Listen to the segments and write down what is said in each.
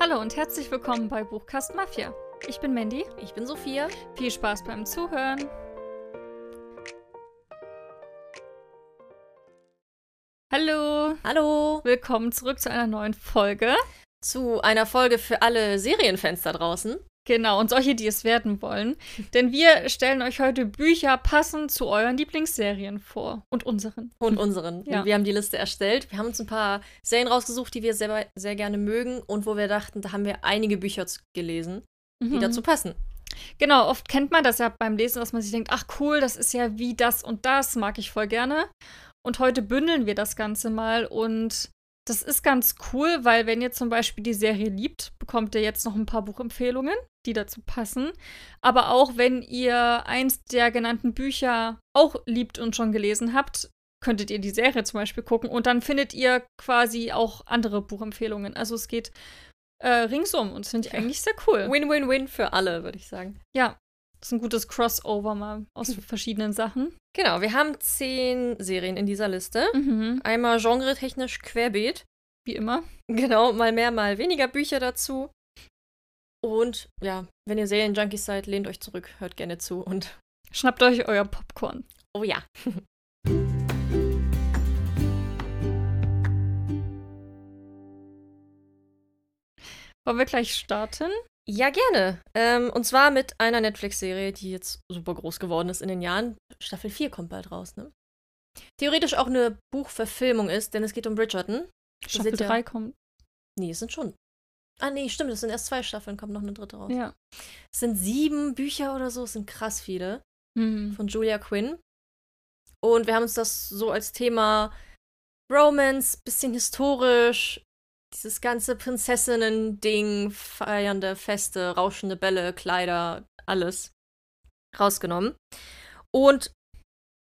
Hallo und herzlich willkommen bei Buchcast Mafia. Ich bin Mandy. Ich bin Sophia. Viel Spaß beim Zuhören. Hallo. Hallo. Willkommen zurück zu einer neuen Folge. Zu einer Folge für alle Serienfans da draußen. Genau, und solche, die es werden wollen. Denn wir stellen euch heute Bücher passend zu euren Lieblingsserien vor. Und unseren. Und unseren. Ja. Wir haben die Liste erstellt. Wir haben uns ein paar Serien rausgesucht, die wir sehr, sehr gerne mögen und wo wir dachten, da haben wir einige Bücher gelesen, die Mhm. dazu passen. Genau, oft kennt man das ja beim Lesen, dass man sich denkt, ach cool, das ist ja wie das und das, mag ich voll gerne. Und heute bündeln wir das Ganze mal und das ist ganz cool, weil wenn ihr zum Beispiel die Serie liebt, bekommt ihr jetzt noch ein paar Buchempfehlungen, die dazu passen. Aber auch wenn ihr eins der genannten Bücher auch liebt und schon gelesen habt, könntet ihr die Serie zum Beispiel gucken und dann findet ihr quasi auch andere Buchempfehlungen. Also es geht äh, ringsum und das finde ich Ja. eigentlich sehr cool. Win-win-win für alle, würde ich sagen. Ja, das ist ein gutes Crossover mal aus verschiedenen Sachen. Genau, wir haben zehn Serien in dieser Liste. Mhm. Einmal genretechnisch querbeet. Wie immer. Genau, mal mehr, mal weniger Bücher dazu. Und ja, wenn ihr Serienjunkies seid, lehnt euch zurück, hört gerne zu und Schnappt euch euer Popcorn. oh ja. Wollen wir gleich starten? Ja, gerne. Ähm, und zwar mit einer Netflix-Serie, die jetzt super groß geworden ist in den Jahren. Staffel 4 kommt bald raus, ne? Theoretisch auch eine Buchverfilmung ist, denn es geht um Bridgerton. Staffel seht ihr- 3 kommt. Nee, es sind schon. Ah, nee, stimmt, es sind erst zwei Staffeln, kommt noch eine dritte raus. Ja. Es sind sieben Bücher oder so, es sind krass viele. Mhm. Von Julia Quinn. Und wir haben uns das so als Thema Romance, bisschen historisch, dieses ganze Prinzessinnen-Ding, feiernde Feste, rauschende Bälle, Kleider, alles rausgenommen. Und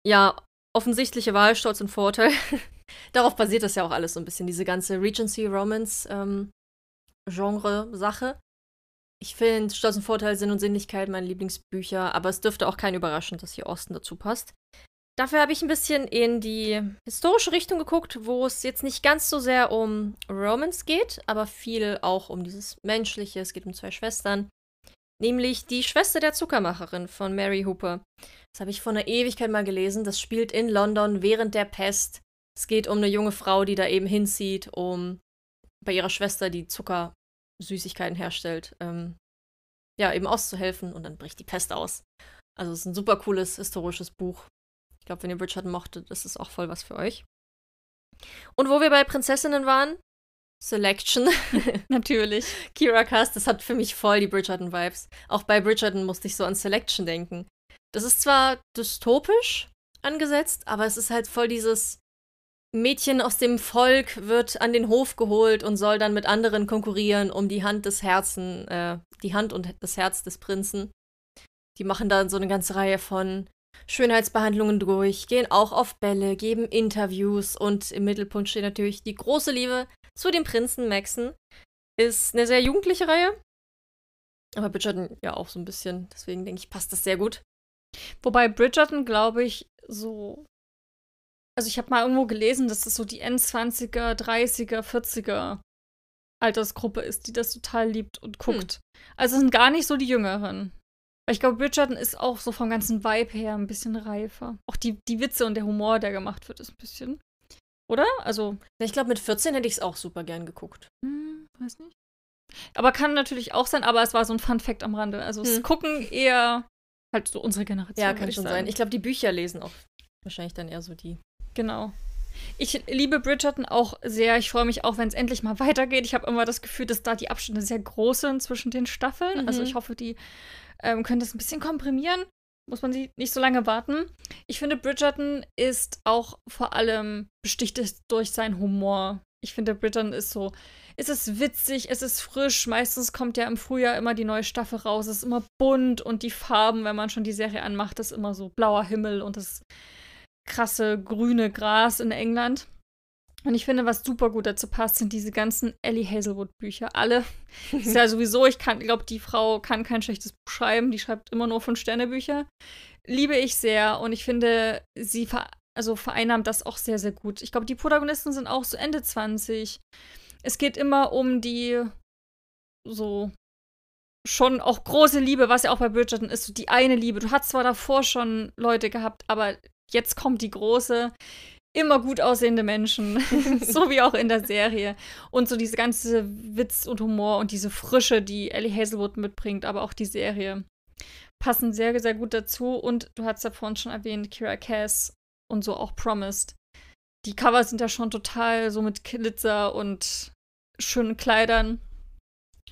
ja, offensichtliche Wahl, Stolz und Vorteil. Darauf basiert das ja auch alles so ein bisschen, diese ganze Regency-Romance-Genre-Sache. ich finde Stolz und Vorteil, Sinn und Sinnlichkeit meine Lieblingsbücher, aber es dürfte auch kein überraschen, dass hier Osten dazu passt. Dafür habe ich ein bisschen in die historische Richtung geguckt, wo es jetzt nicht ganz so sehr um Romance geht, aber viel auch um dieses Menschliche. Es geht um zwei Schwestern. Nämlich die Schwester der Zuckermacherin von Mary Hooper. Das habe ich vor einer Ewigkeit mal gelesen. Das spielt in London während der Pest. Es geht um eine junge Frau, die da eben hinzieht, um bei ihrer Schwester, die Zuckersüßigkeiten herstellt, ähm, ja, eben auszuhelfen und dann bricht die Pest aus. Also es ist ein super cooles historisches Buch. Ich glaube, wenn ihr Bridgerton mochtet, ist es auch voll was für euch. Und wo wir bei Prinzessinnen waren, Selection. Natürlich. Kira Cast, das hat für mich voll die Bridgerton-Vibes. Auch bei Bridgerton musste ich so an Selection denken. Das ist zwar dystopisch angesetzt, aber es ist halt voll dieses Mädchen aus dem Volk wird an den Hof geholt und soll dann mit anderen konkurrieren um die Hand des Herzen, äh, die Hand und das Herz des Prinzen. Die machen dann so eine ganze Reihe von Schönheitsbehandlungen durch, gehen auch auf Bälle, geben Interviews und im Mittelpunkt steht natürlich die große Liebe zu dem Prinzen Maxon. Ist eine sehr jugendliche Reihe. Aber Bridgerton ja auch so ein bisschen. Deswegen denke ich, passt das sehr gut. Wobei Bridgerton, glaube ich, so. Also, ich habe mal irgendwo gelesen, dass das so die N20er, 30er, 40er Altersgruppe ist, die das total liebt und guckt. Also, es sind gar nicht so die Jüngeren. Weil ich glaube, Bridgerton ist auch so vom ganzen Vibe her ein bisschen reifer. Auch die, die Witze und der Humor, der gemacht wird, ist ein bisschen. Oder? Also, Ich glaube, mit 14 hätte ich es auch super gern geguckt. hm, weiß nicht. Aber kann natürlich auch sein, aber es war so ein Fun-Fact am Rande. Also, es Hm. gucken eher halt so unsere Generation. Ja, kann schon sagen. sein. Ich glaube, die Bücher lesen auch wahrscheinlich dann eher so die. Genau. Ich liebe Bridgerton auch sehr. Ich freue mich auch, wenn es endlich mal weitergeht. Ich habe immer das Gefühl, dass da die Abstände sehr groß sind zwischen den Staffeln. Also Mhm. ich hoffe, die ähm, können das ein bisschen komprimieren. Muss man sie nicht so lange warten. Ich finde, Bridgerton ist auch vor allem besticht es durch seinen Humor. Ich finde, Bridgerton ist so, es ist witzig, es ist frisch. Meistens kommt ja im Frühjahr immer die neue Staffel raus. Es ist immer bunt und die Farben, wenn man schon die Serie anmacht, ist immer so blauer Himmel und das krasse grüne Gras in England. Und ich finde, was super gut dazu passt, sind diese ganzen Ellie Hazelwood Bücher. Alle. ist ja sowieso, ich kann, glaube, die Frau kann kein schlechtes Buch schreiben. Die schreibt immer nur fünf Sterne Bücher. Liebe ich sehr. Und ich finde, sie ver also vereinnahmt das auch sehr, sehr gut. Ich glaube, die Protagonisten sind auch so Ende 20. Es geht immer um die so schon auch große Liebe, was ja auch bei Bridgerton ist, so die eine Liebe. Du hast zwar davor schon Leute gehabt, aber jetzt kommt die große, immer gut aussehende Menschen, so wie auch in der Serie. Und so diese ganze Witz und Humor und diese Frische, die Ellie Hazelwood mitbringt, aber auch die Serie, passen sehr, sehr gut dazu. Und du hast ja vorhin schon erwähnt, Kira Cass und so auch Promised. Die Cover sind ja schon total so mit Glitzer und schönen Kleidern.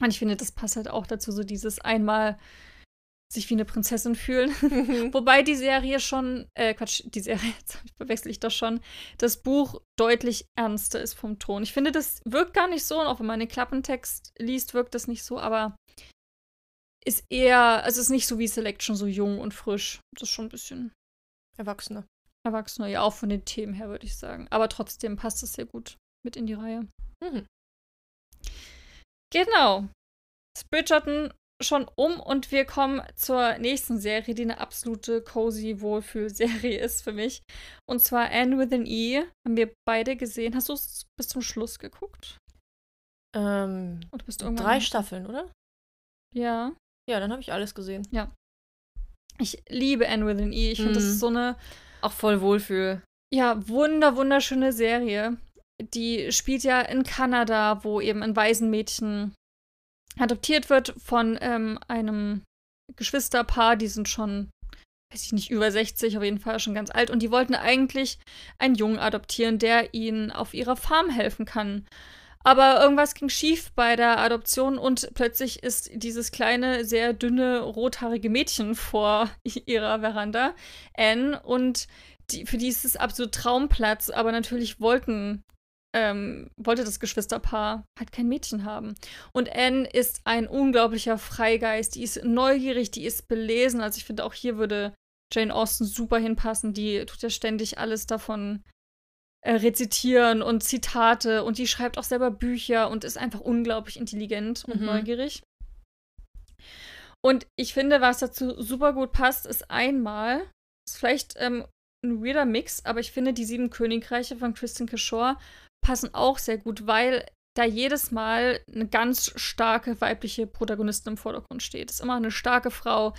Und ich finde, das passt halt auch dazu, so dieses einmal sich wie eine Prinzessin fühlen. Wobei die Serie schon, äh, Quatsch, die Serie, jetzt verwechsel ich das schon, das Buch deutlich ernster ist vom Ton. Ich finde, das wirkt gar nicht so, und auch wenn man den Klappentext liest, wirkt das nicht so, aber ist eher, also ist nicht so wie Selection, so jung und frisch. Das ist schon ein bisschen Erwachsener. Erwachsener, ja, auch von den Themen her, würde ich sagen. Aber trotzdem passt es sehr gut mit in die Reihe. Mhm. Genau. Bridgerton schon um und wir kommen zur nächsten Serie, die eine absolute cozy Wohlfühlserie ist für mich. Und zwar Anne with an E. Haben wir beide gesehen. Hast du es bis zum Schluss geguckt? Ähm, oder bist du drei Staffeln, oder? Ja. Ja, dann habe ich alles gesehen. Ja. Ich liebe Anne with an E. Ich finde, mhm. das ist so eine. Auch voll Wohlfühl. Ja, wunder, wunderschöne Serie. Die spielt ja in Kanada, wo eben ein Waisenmädchen adoptiert wird von ähm, einem Geschwisterpaar, die sind schon, weiß ich nicht, über 60, auf jeden Fall schon ganz alt. Und die wollten eigentlich einen Jungen adoptieren, der ihnen auf ihrer Farm helfen kann. Aber irgendwas ging schief bei der Adoption und plötzlich ist dieses kleine, sehr dünne, rothaarige Mädchen vor ihrer Veranda, Anne, und die, für die ist es absolut Traumplatz, aber natürlich wollten ähm, wollte das Geschwisterpaar halt kein Mädchen haben. Und Anne ist ein unglaublicher Freigeist. Die ist neugierig, die ist belesen. Also ich finde, auch hier würde Jane Austen super hinpassen. Die tut ja ständig alles davon äh, rezitieren und Zitate. Und die schreibt auch selber Bücher und ist einfach unglaublich intelligent und mhm. neugierig. Und ich finde, was dazu super gut passt, ist einmal, ist vielleicht ähm, ein weirder Mix, aber ich finde, die Sieben Königreiche von Kristen Kishore passen auch sehr gut, weil da jedes Mal eine ganz starke weibliche Protagonistin im Vordergrund steht. Es ist immer eine starke Frau,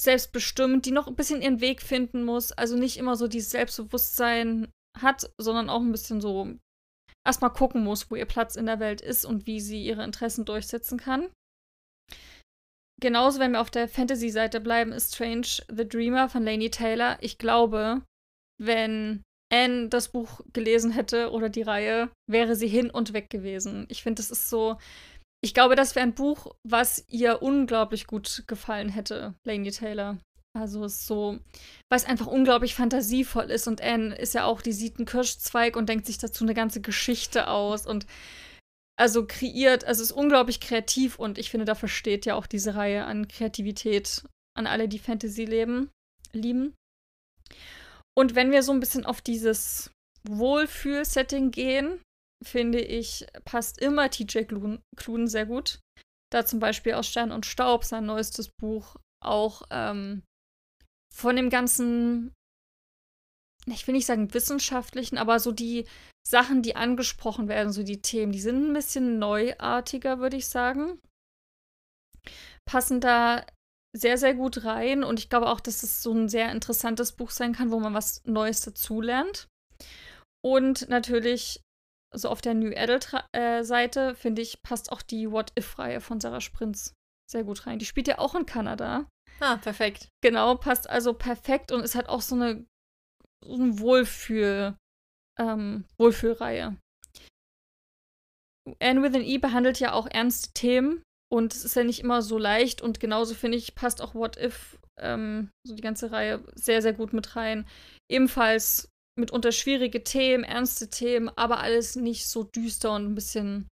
selbstbestimmt, die noch ein bisschen ihren Weg finden muss. Also nicht immer so dieses Selbstbewusstsein hat, sondern auch ein bisschen so erstmal gucken muss, wo ihr Platz in der Welt ist und wie sie ihre Interessen durchsetzen kann. Genauso, wenn wir auf der Fantasy-Seite bleiben, ist Strange the Dreamer von Lainey Taylor. Ich glaube, wenn Anne das Buch gelesen hätte oder die Reihe, wäre sie hin und weg gewesen. Ich finde, das ist so. Ich glaube, das wäre ein Buch, was ihr unglaublich gut gefallen hätte, Lainey Taylor. Also es ist so, weil es einfach unglaublich fantasievoll ist und Anne ist ja auch, die sieht einen Kirschzweig und denkt sich dazu eine ganze Geschichte aus und also kreiert, also ist unglaublich kreativ und ich finde, dafür steht ja auch diese Reihe an Kreativität an alle, die Fantasy leben, lieben. Und wenn wir so ein bisschen auf dieses Wohlfühl-Setting gehen, finde ich, passt immer TJ Klun sehr gut. Da zum Beispiel aus Stern und Staub, sein neuestes Buch, auch ähm, von dem ganzen, ich will nicht sagen wissenschaftlichen, aber so die Sachen, die angesprochen werden, so die Themen, die sind ein bisschen neuartiger, würde ich sagen. Passen da sehr, sehr gut rein und ich glaube auch, dass es so ein sehr interessantes Buch sein kann, wo man was Neues dazulernt. Und natürlich, so auf der New Adult-Seite, äh, finde ich, passt auch die What-If-Reihe von Sarah Sprintz sehr gut rein. Die spielt ja auch in Kanada. Ah, perfekt. Genau, passt also perfekt und ist halt auch so eine, so eine Wohlfühl, ähm, Wohlfühlreihe. Anne with an E behandelt ja auch ernste Themen, und es ist ja nicht immer so leicht und genauso finde ich, passt auch What If, ähm, so die ganze Reihe, sehr, sehr gut mit rein. Ebenfalls mitunter schwierige Themen, ernste Themen, aber alles nicht so düster und ein bisschen,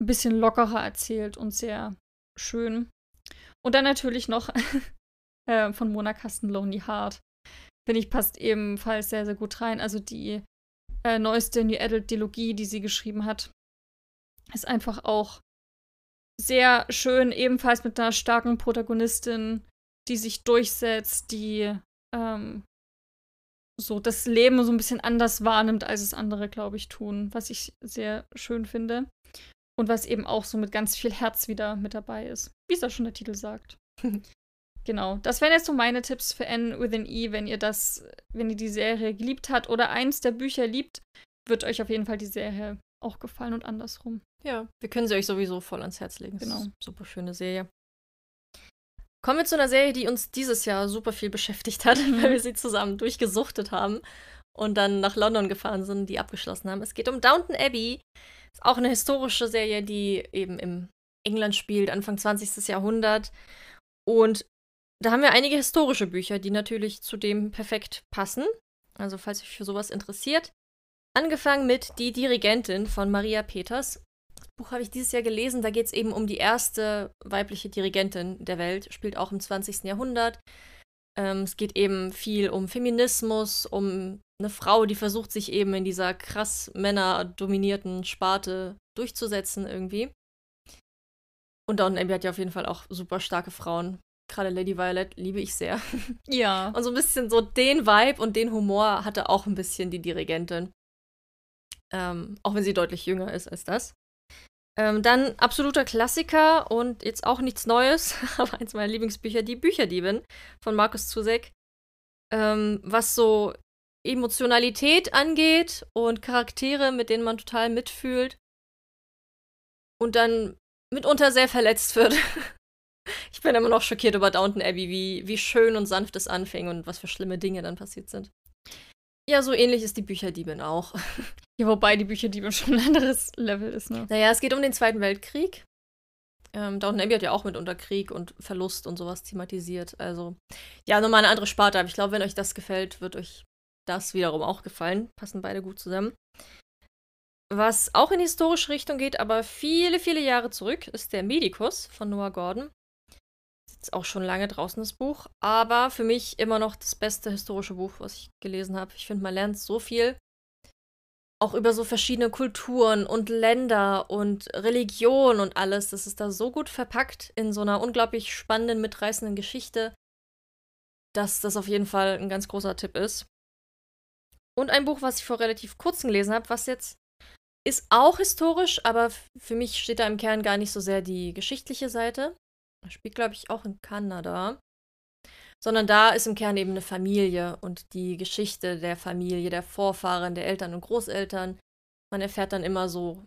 ein bisschen lockerer erzählt und sehr schön. Und dann natürlich noch äh, von Mona Kasten Lonely Heart. Finde ich, passt ebenfalls sehr, sehr gut rein. Also die äh, neueste New Adult Dilogie, die sie geschrieben hat, ist einfach auch sehr schön, ebenfalls mit einer starken Protagonistin, die sich durchsetzt, die ähm, so das Leben so ein bisschen anders wahrnimmt, als es andere, glaube ich, tun, was ich sehr schön finde. Und was eben auch so mit ganz viel Herz wieder mit dabei ist. Wie es ja schon der Titel sagt. genau. Das wären jetzt so meine Tipps für N Within E, wenn ihr das, wenn ihr die Serie geliebt habt oder eins der Bücher liebt, wird euch auf jeden Fall die Serie auch gefallen und andersrum. Ja, wir können sie euch sowieso voll ans Herz legen. Genau. Super schöne Serie. Kommen wir zu einer Serie, die uns dieses Jahr super viel beschäftigt hat, mhm. weil wir sie zusammen durchgesuchtet haben und dann nach London gefahren sind, die abgeschlossen haben. Es geht um Downton Abbey. Ist auch eine historische Serie, die eben im England spielt, Anfang 20. Jahrhundert. Und da haben wir einige historische Bücher, die natürlich zu dem perfekt passen. Also, falls euch für sowas interessiert. Angefangen mit Die Dirigentin von Maria Peters. Buch habe ich dieses Jahr gelesen. Da geht es eben um die erste weibliche Dirigentin der Welt. Spielt auch im 20. Jahrhundert. Ähm, es geht eben viel um Feminismus, um eine Frau, die versucht, sich eben in dieser krass männerdominierten Sparte durchzusetzen irgendwie. Und Downton Abbey hat ja auf jeden Fall auch super starke Frauen. Gerade Lady Violet liebe ich sehr. Ja. Und so ein bisschen so den Vibe und den Humor hatte auch ein bisschen die Dirigentin. Ähm, auch wenn sie deutlich jünger ist als das. Ähm, dann absoluter Klassiker und jetzt auch nichts Neues, aber eins meiner Lieblingsbücher, Die Bücherdiebin von Markus Zusek. Ähm, was so Emotionalität angeht und Charaktere, mit denen man total mitfühlt und dann mitunter sehr verletzt wird. ich bin immer noch schockiert über Downton Abbey, wie, wie schön und sanft es anfing und was für schlimme Dinge dann passiert sind. Ja, so ähnlich ist die Bücherdiebin auch. Ja, wobei die Bücherdiebin schon ein anderes Level ist, ne? Naja, es geht um den Zweiten Weltkrieg. Ähm, Downton Abbey hat ja auch mitunter Krieg und Verlust und sowas thematisiert. Also, ja, nochmal eine andere Sparte. Aber ich glaube, wenn euch das gefällt, wird euch das wiederum auch gefallen. Passen beide gut zusammen. Was auch in historische Richtung geht, aber viele, viele Jahre zurück, ist der Medikus von Noah Gordon. Ist auch schon lange draußen das Buch, aber für mich immer noch das beste historische Buch, was ich gelesen habe. Ich finde, man lernt so viel. Auch über so verschiedene Kulturen und Länder und Religion und alles. Das ist da so gut verpackt in so einer unglaublich spannenden, mitreißenden Geschichte, dass das auf jeden Fall ein ganz großer Tipp ist. Und ein Buch, was ich vor relativ kurzem gelesen habe, was jetzt ist auch historisch, aber für mich steht da im Kern gar nicht so sehr die geschichtliche Seite. Das spielt, glaube ich, auch in Kanada. Sondern da ist im Kern eben eine Familie und die Geschichte der Familie, der Vorfahren, der Eltern und Großeltern. Man erfährt dann immer so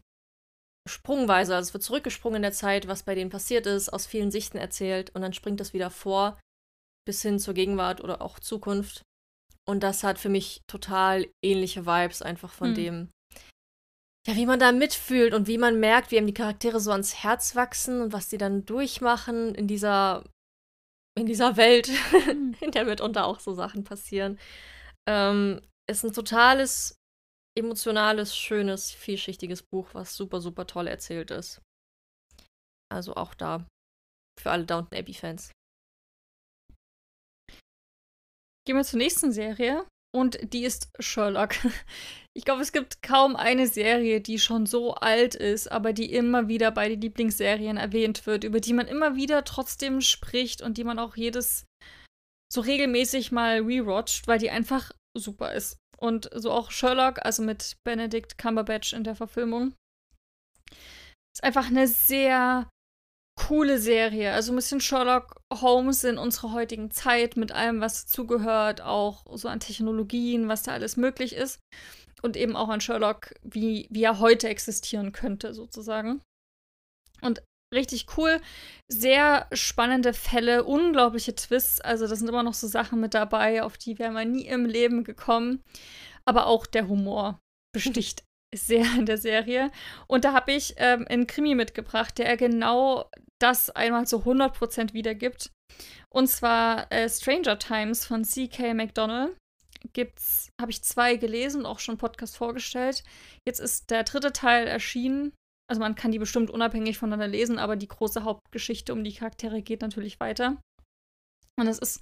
sprungweise, also es wird zurückgesprungen in der Zeit, was bei denen passiert ist, aus vielen Sichten erzählt und dann springt das wieder vor bis hin zur Gegenwart oder auch Zukunft. Und das hat für mich total ähnliche Vibes einfach von hm. dem, ja, wie man da mitfühlt und wie man merkt, wie einem die Charaktere so ans Herz wachsen und was die dann durchmachen in dieser, in dieser Welt, hm. in der mitunter auch so Sachen passieren. Ähm, ist ein totales, emotionales, schönes, vielschichtiges Buch, was super, super toll erzählt ist. Also auch da für alle Downton Abbey-Fans. Gehen wir zur nächsten Serie und die ist Sherlock. Ich glaube, es gibt kaum eine Serie, die schon so alt ist, aber die immer wieder bei den Lieblingsserien erwähnt wird, über die man immer wieder trotzdem spricht und die man auch jedes so regelmäßig mal rewatcht, weil die einfach super ist. Und so auch Sherlock, also mit Benedict Cumberbatch in der Verfilmung, ist einfach eine sehr coole Serie. Also ein bisschen Sherlock Holmes in unserer heutigen Zeit mit allem, was zugehört, auch so an Technologien, was da alles möglich ist. Und eben auch an Sherlock, wie, wie er heute existieren könnte, sozusagen. Und richtig cool. Sehr spannende Fälle, unglaubliche Twists. Also, da sind immer noch so Sachen mit dabei, auf die wären wir nie im Leben gekommen. Aber auch der Humor besticht sehr in der Serie. Und da habe ich ähm, einen Krimi mitgebracht, der genau das einmal zu 100% wiedergibt. Und zwar äh, Stranger Times von C.K. McDonald. Gibt's, habe ich zwei gelesen und auch schon Podcast vorgestellt. Jetzt ist der dritte Teil erschienen. Also man kann die bestimmt unabhängig voneinander lesen, aber die große Hauptgeschichte um die Charaktere geht natürlich weiter. Und es ist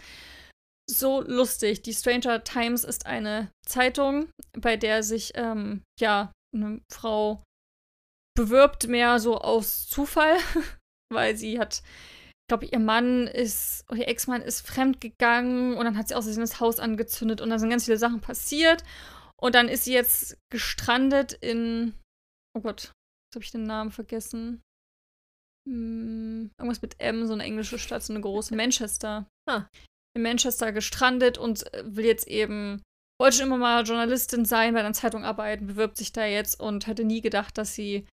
so lustig. Die Stranger Times ist eine Zeitung, bei der sich ähm, ja eine Frau bewirbt mehr so aus Zufall weil sie hat, ich glaube, ihr Mann ist, ihr Ex-Mann ist fremdgegangen und dann hat sie aus das Haus angezündet und dann sind ganz viele Sachen passiert. Und dann ist sie jetzt gestrandet in, oh Gott, Jetzt habe ich den Namen vergessen. Hm, irgendwas mit M, so eine englische Stadt, so eine große. Manchester. Ah. In Manchester gestrandet und äh, will jetzt eben, wollte schon immer mal Journalistin sein, bei einer Zeitung arbeiten, bewirbt sich da jetzt und hätte nie gedacht, dass sie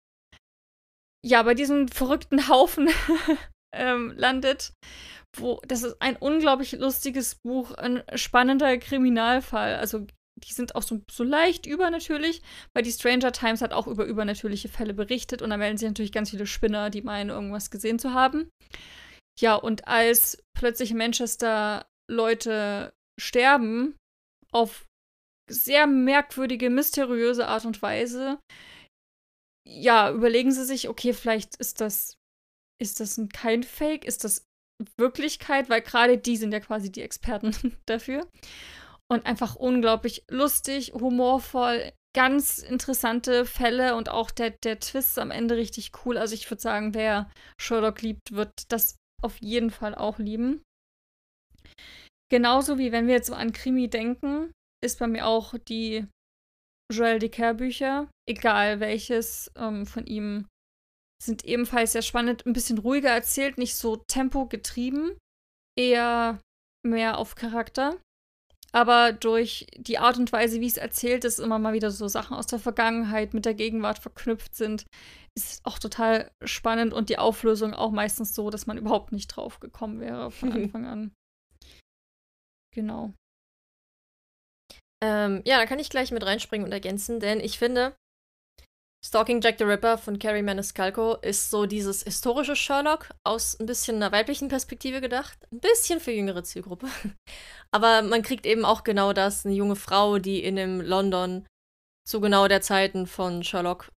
ja bei diesem verrückten Haufen ähm, landet. Wo, das ist ein unglaublich lustiges Buch, ein spannender Kriminalfall. Also die sind auch so, so leicht übernatürlich, weil die Stranger Times hat auch über übernatürliche Fälle berichtet und da melden sich natürlich ganz viele Spinner, die meinen, irgendwas gesehen zu haben. Ja, und als plötzlich in Manchester Leute sterben, auf sehr merkwürdige, mysteriöse Art und Weise, ja, überlegen sie sich, okay, vielleicht ist das, ist das kein Fake, ist das Wirklichkeit, weil gerade die sind ja quasi die Experten dafür und einfach unglaublich lustig, humorvoll, ganz interessante Fälle und auch der, der Twist am Ende richtig cool. Also ich würde sagen, wer Sherlock liebt, wird das auf jeden Fall auch lieben. Genauso wie wenn wir jetzt so an Krimi denken, ist bei mir auch die Joel Decker Bücher, egal welches ähm, von ihm, sind ebenfalls sehr spannend, ein bisschen ruhiger erzählt, nicht so tempogetrieben, eher mehr auf Charakter aber durch die Art und Weise, wie es erzählt ist, immer mal wieder so Sachen aus der Vergangenheit mit der Gegenwart verknüpft sind, ist auch total spannend und die Auflösung auch meistens so, dass man überhaupt nicht drauf gekommen wäre von Anfang an. Genau. Ähm, ja, da kann ich gleich mit reinspringen und ergänzen, denn ich finde, Stalking Jack the Ripper von Carrie Maniscalco ist so dieses historische Sherlock aus ein bisschen einer weiblichen Perspektive gedacht. Ein bisschen für jüngere Zielgruppe. Aber man kriegt eben auch genau das, eine junge Frau, die in dem London zu genau der Zeiten von Sherlock,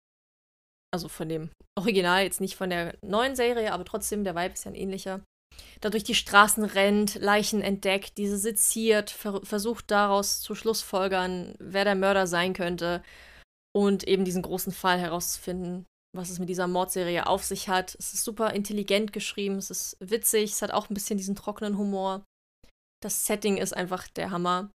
also von dem Original, jetzt nicht von der neuen Serie, aber trotzdem, der Vibe ist ja ein ähnlicher, da durch die Straßen rennt, Leichen entdeckt, diese seziert, ver versucht daraus zu schlussfolgern, wer der Mörder sein könnte und eben diesen großen Fall herauszufinden, was es mit dieser Mordserie auf sich hat. Es ist super intelligent geschrieben, es ist witzig, es hat auch ein bisschen diesen trockenen Humor. Das Setting ist einfach der Hammer.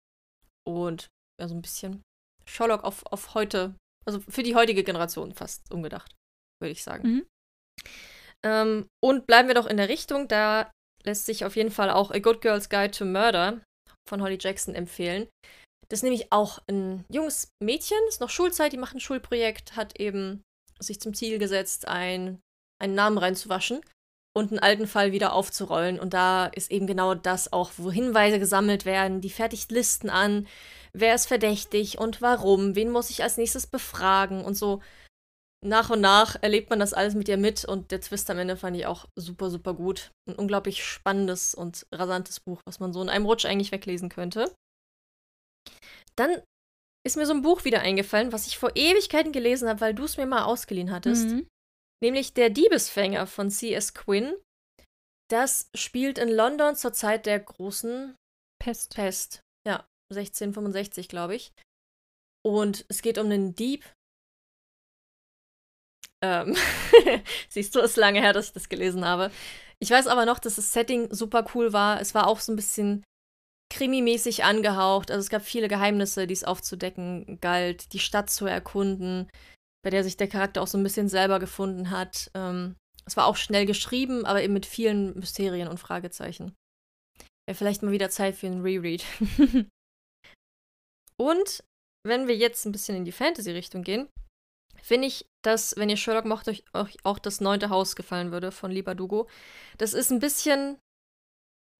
Und ja, so ein bisschen Sherlock auf, auf heute, also für die heutige Generation fast umgedacht, würde ich sagen. Mhm. Ähm, und bleiben wir doch in der Richtung, da lässt sich auf jeden Fall auch A Good Girl's Guide to Murder von Holly Jackson empfehlen. Das ist nämlich auch ein junges Mädchen, ist noch Schulzeit, die macht ein Schulprojekt, hat eben sich zum Ziel gesetzt, ein, einen Namen reinzuwaschen und einen alten Fall wieder aufzurollen. Und da ist eben genau das auch, wo Hinweise gesammelt werden, die fertigt Listen an, wer ist verdächtig und warum, wen muss ich als nächstes befragen und so. Nach und nach erlebt man das alles mit ihr mit und der Twist am Ende fand ich auch super, super gut. Ein unglaublich spannendes und rasantes Buch, was man so in einem Rutsch eigentlich weglesen könnte. Dann ist mir so ein Buch wieder eingefallen, was ich vor Ewigkeiten gelesen habe, weil du es mir mal ausgeliehen hattest. Mhm. Nämlich Der Diebesfänger von C.S. Quinn. Das spielt in London zur Zeit der großen Pest. Pest. Ja, 1665, glaube ich. Und es geht um einen Dieb. Ähm, siehst du, ist lange her, dass ich das gelesen habe. Ich weiß aber noch, dass das Setting super cool war. Es war auch so ein bisschen krimimäßig angehaucht. Also es gab viele Geheimnisse, die es aufzudecken galt, die Stadt zu erkunden, bei der sich der Charakter auch so ein bisschen selber gefunden hat. Ähm, es war auch schnell geschrieben, aber eben mit vielen Mysterien und Fragezeichen. Wäre vielleicht mal wieder Zeit für einen Reread. und wenn wir jetzt ein bisschen in die Fantasy-Richtung gehen, finde ich, dass, wenn ihr Sherlock mocht, euch auch das neunte Haus gefallen würde von Libadugo. Das ist ein bisschen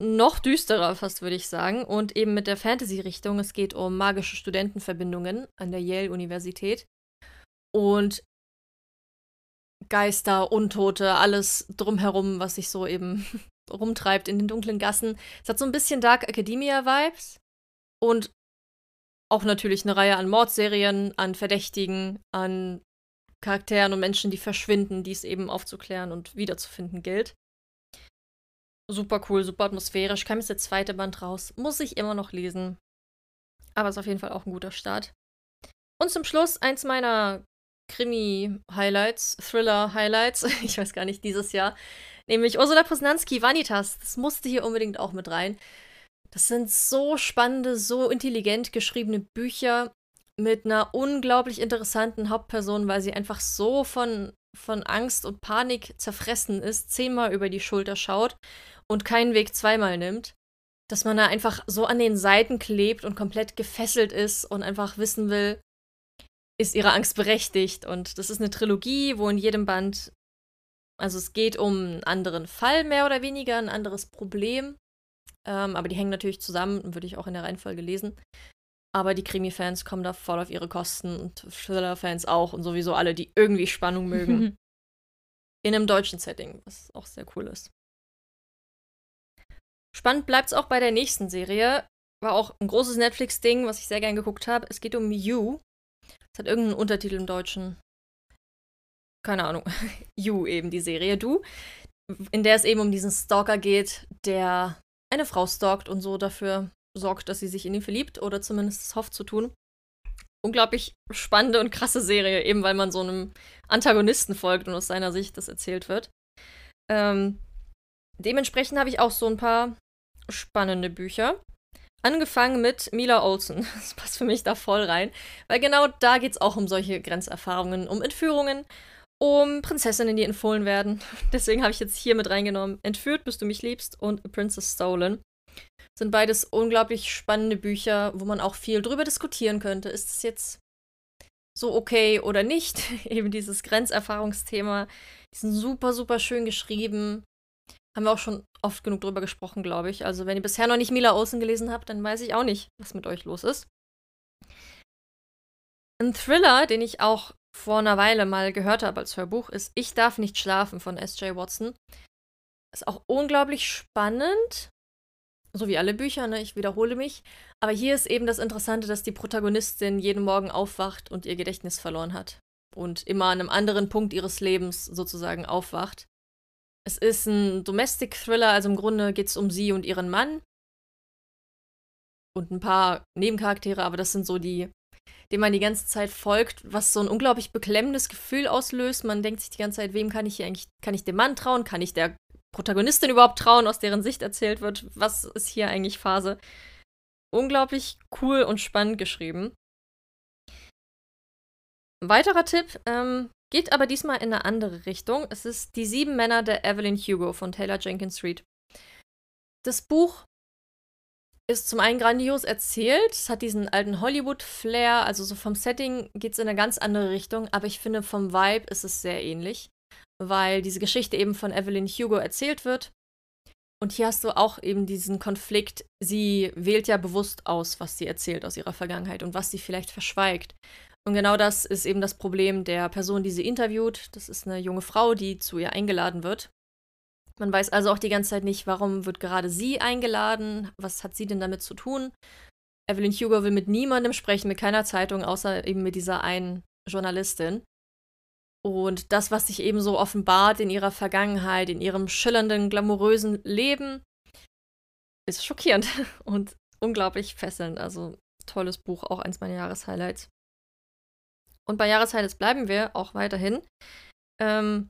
noch düsterer, fast würde ich sagen. Und eben mit der Fantasy-Richtung. Es geht um magische Studentenverbindungen an der Yale-Universität. Und Geister, Untote, alles drumherum, was sich so eben rumtreibt in den dunklen Gassen. Es hat so ein bisschen Dark Academia-Vibes. Und auch natürlich eine Reihe an Mordserien, an Verdächtigen, an Charakteren und Menschen, die verschwinden, die es eben aufzuklären und wiederzufinden gilt. Super cool, super atmosphärisch. Kam jetzt der zweite Band raus. Muss ich immer noch lesen. Aber ist auf jeden Fall auch ein guter Start. Und zum Schluss eins meiner Krimi-Highlights, Thriller-Highlights, ich weiß gar nicht, dieses Jahr. Nämlich Ursula Posnanski, Vanitas. Das musste hier unbedingt auch mit rein. Das sind so spannende, so intelligent geschriebene Bücher mit einer unglaublich interessanten Hauptperson, weil sie einfach so von von Angst und Panik zerfressen ist, zehnmal über die Schulter schaut und keinen Weg zweimal nimmt, dass man da einfach so an den Seiten klebt und komplett gefesselt ist und einfach wissen will, ist ihre Angst berechtigt. Und das ist eine Trilogie, wo in jedem Band, also es geht um einen anderen Fall mehr oder weniger, ein anderes Problem. Ähm, aber die hängen natürlich zusammen, würde ich auch in der Reihenfolge lesen. Aber die Krimi-Fans kommen da voll auf ihre Kosten und Thriller-Fans auch und sowieso alle, die irgendwie Spannung mögen. in einem deutschen Setting, was auch sehr cool ist. Spannend bleibt es auch bei der nächsten Serie. War auch ein großes Netflix-Ding, was ich sehr gern geguckt habe. Es geht um You. Es hat irgendeinen Untertitel im Deutschen. Keine Ahnung. you eben, die Serie Du. In der es eben um diesen Stalker geht, der eine Frau stalkt und so dafür sorgt, dass sie sich in ihn verliebt oder zumindest es hofft zu tun. Unglaublich spannende und krasse Serie, eben weil man so einem Antagonisten folgt und aus seiner Sicht das erzählt wird. Ähm, dementsprechend habe ich auch so ein paar spannende Bücher. Angefangen mit Mila Olsen. Das passt für mich da voll rein. Weil genau da geht es auch um solche Grenzerfahrungen, um Entführungen, um Prinzessinnen, die entfohlen werden. Deswegen habe ich jetzt hier mit reingenommen: Entführt, bis du mich liebst und A Princess Stolen. Sind beides unglaublich spannende Bücher, wo man auch viel drüber diskutieren könnte. Ist es jetzt so okay oder nicht? Eben dieses Grenzerfahrungsthema. Die sind super, super schön geschrieben. Haben wir auch schon oft genug drüber gesprochen, glaube ich. Also, wenn ihr bisher noch nicht Mila Olsen gelesen habt, dann weiß ich auch nicht, was mit euch los ist. Ein Thriller, den ich auch vor einer Weile mal gehört habe als Hörbuch, ist Ich darf nicht schlafen von S.J. Watson. Ist auch unglaublich spannend. So wie alle Bücher, ne? Ich wiederhole mich. Aber hier ist eben das Interessante, dass die Protagonistin jeden Morgen aufwacht und ihr Gedächtnis verloren hat. Und immer an einem anderen Punkt ihres Lebens sozusagen aufwacht. Es ist ein Domestic Thriller, also im Grunde geht es um sie und ihren Mann. Und ein paar Nebencharaktere, aber das sind so die, denen man die ganze Zeit folgt, was so ein unglaublich beklemmendes Gefühl auslöst. Man denkt sich die ganze Zeit, wem kann ich hier eigentlich, kann ich dem Mann trauen? Kann ich der Protagonistin überhaupt trauen, aus deren Sicht erzählt wird? Was ist hier eigentlich Phase? Unglaublich cool und spannend geschrieben. Ein weiterer Tipp, ähm, Geht aber diesmal in eine andere Richtung. Es ist Die sieben Männer der Evelyn Hugo von Taylor Jenkins Reid. Das Buch ist zum einen grandios erzählt. Es hat diesen alten Hollywood-Flair. Also so vom Setting geht es in eine ganz andere Richtung. Aber ich finde, vom Vibe ist es sehr ähnlich. Weil diese Geschichte eben von Evelyn Hugo erzählt wird. Und hier hast du auch eben diesen Konflikt. Sie wählt ja bewusst aus, was sie erzählt aus ihrer Vergangenheit und was sie vielleicht verschweigt. Und genau das ist eben das Problem der Person, die sie interviewt. Das ist eine junge Frau, die zu ihr eingeladen wird. Man weiß also auch die ganze Zeit nicht, warum wird gerade sie eingeladen, was hat sie denn damit zu tun. Evelyn Hugo will mit niemandem sprechen, mit keiner Zeitung, außer eben mit dieser einen Journalistin. Und das, was sich eben so offenbart in ihrer Vergangenheit, in ihrem schillernden, glamourösen Leben, ist schockierend und unglaublich fesselnd. Also tolles Buch, auch eins meiner Jahreshighlights. Und bei Jahreshighlights bleiben wir auch weiterhin. Ähm,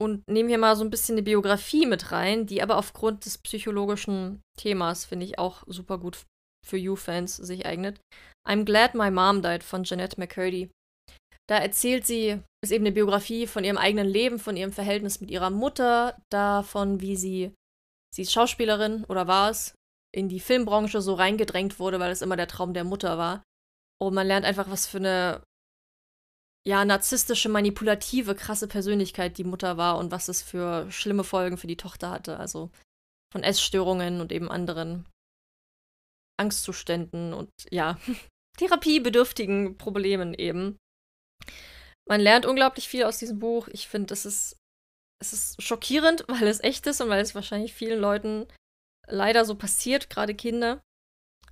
und nehmen hier mal so ein bisschen eine Biografie mit rein, die aber aufgrund des psychologischen Themas, finde ich, auch super gut für You-Fans sich eignet. I'm Glad My Mom Died von Jeanette McCurdy. Da erzählt sie, ist eben eine Biografie von ihrem eigenen Leben, von ihrem Verhältnis mit ihrer Mutter, davon, wie sie, sie ist Schauspielerin oder war es, in die Filmbranche so reingedrängt wurde, weil es immer der Traum der Mutter war. Und man lernt einfach, was für eine ja, narzisstische, manipulative, krasse Persönlichkeit die Mutter war und was es für schlimme Folgen für die Tochter hatte. Also von Essstörungen und eben anderen Angstzuständen und ja, therapiebedürftigen Problemen eben. Man lernt unglaublich viel aus diesem Buch. Ich finde, es ist, es ist schockierend, weil es echt ist und weil es wahrscheinlich vielen Leuten leider so passiert, gerade Kinder.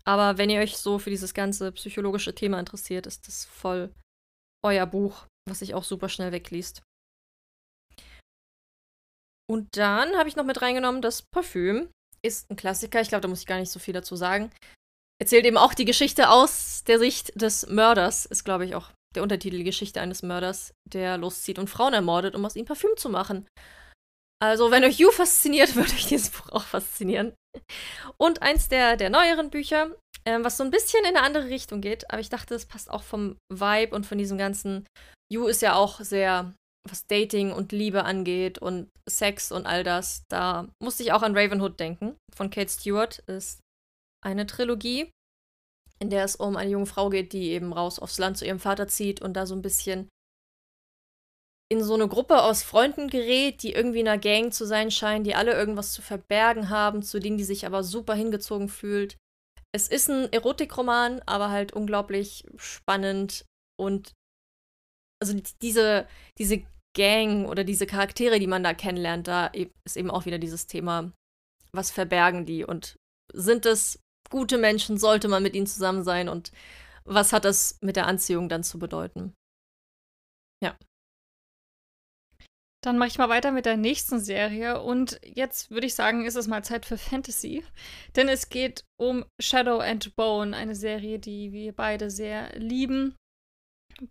Aber wenn ihr euch so für dieses ganze psychologische Thema interessiert, ist das voll euer Buch, was sich auch super schnell wegliest. Und dann habe ich noch mit reingenommen, das Parfüm ist ein Klassiker. Ich glaube, da muss ich gar nicht so viel dazu sagen. Erzählt eben auch die Geschichte aus der Sicht des Mörders, ist, glaube ich, auch der Untertitel, Geschichte eines Mörders, der loszieht und Frauen ermordet, um aus ihnen Parfüm zu machen. Also, wenn euch You fasziniert, würde euch dieses Buch auch faszinieren. Und eins der, der neueren Bücher ähm, was so ein bisschen in eine andere Richtung geht. Aber ich dachte, es passt auch vom Vibe und von diesem ganzen. You ist ja auch sehr was Dating und Liebe angeht und Sex und all das. Da musste ich auch an Ravenhood denken. Von Kate Stewart ist eine Trilogie, in der es um eine junge Frau geht, die eben raus aufs Land zu ihrem Vater zieht und da so ein bisschen in so eine Gruppe aus Freunden gerät, die irgendwie in einer Gang zu sein scheinen, die alle irgendwas zu verbergen haben, zu denen die sich aber super hingezogen fühlt. Es ist ein Erotikroman, aber halt unglaublich spannend und also diese, diese Gang oder diese Charaktere, die man da kennenlernt, da e-, ist eben auch wieder dieses Thema, was verbergen die und sind es gute Menschen, sollte man mit ihnen zusammen sein und was hat das mit der Anziehung dann zu bedeuten? Ja. Dann mache ich mal weiter mit der nächsten Serie und jetzt würde ich sagen, ist es mal Zeit für Fantasy, denn es geht um Shadow and Bone, eine Serie, die wir beide sehr lieben,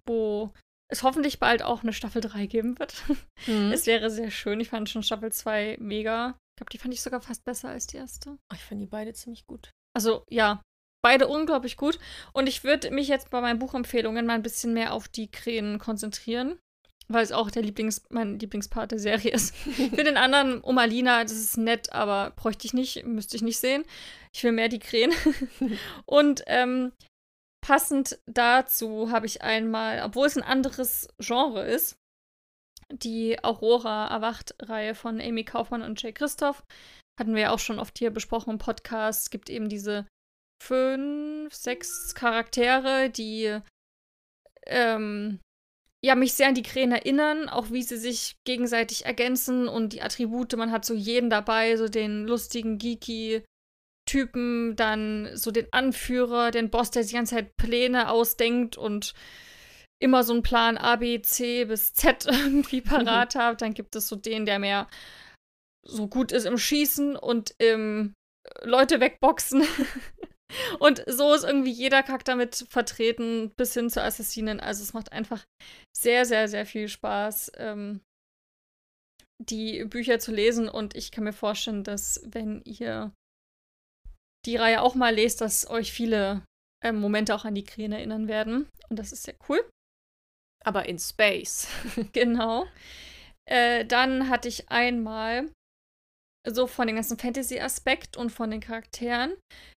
wo es hoffentlich bald auch eine Staffel 3 geben wird. Mhm. Es wäre sehr schön. Ich fand schon Staffel 2 mega. Ich glaube, die fand ich sogar fast besser als die erste. Ich finde die beide ziemlich gut. Also, ja, beide unglaublich gut. Und ich würde mich jetzt bei meinen Buchempfehlungen mal ein bisschen mehr auf die Krähen konzentrieren. Weil es auch der Lieblings mein Lieblingspart der Serie ist. Für den anderen, um Alina, das ist nett, aber bräuchte ich nicht, müsste ich nicht sehen. Ich will mehr die Krähen. Und ähm, Passend dazu habe ich einmal, obwohl es ein anderes Genre ist, die Aurora Erwacht-Reihe von Amy Kaufmann und Jay Christoph. Hatten wir auch schon oft hier besprochen im Podcast. Es gibt eben diese fünf, sechs Charaktere, die ähm, ja, mich sehr an die Krähen erinnern, auch wie sie sich gegenseitig ergänzen und die Attribute. Man hat so jeden dabei, so den lustigen, geeky Typen, dann so den Anführer, den Boss, der sich die ganze Zeit Pläne ausdenkt und immer so einen Plan A, B, C bis Z irgendwie parat hat. Dann gibt es so den, der mehr so gut ist im Schießen und im Leute wegboxen. und so ist irgendwie jeder Charakter mit vertreten, bis hin zur Assassinen. Also es macht einfach sehr, sehr, sehr viel Spaß, ähm, die Bücher zu lesen. Und ich kann mir vorstellen, dass wenn ihr die Reihe auch mal lest, dass euch viele äh, Momente auch an die Krähen erinnern werden. Und das ist sehr cool. Aber in Space. genau. Äh, dann hatte ich einmal so von dem ganzen Fantasy-Aspekt und von den Charakteren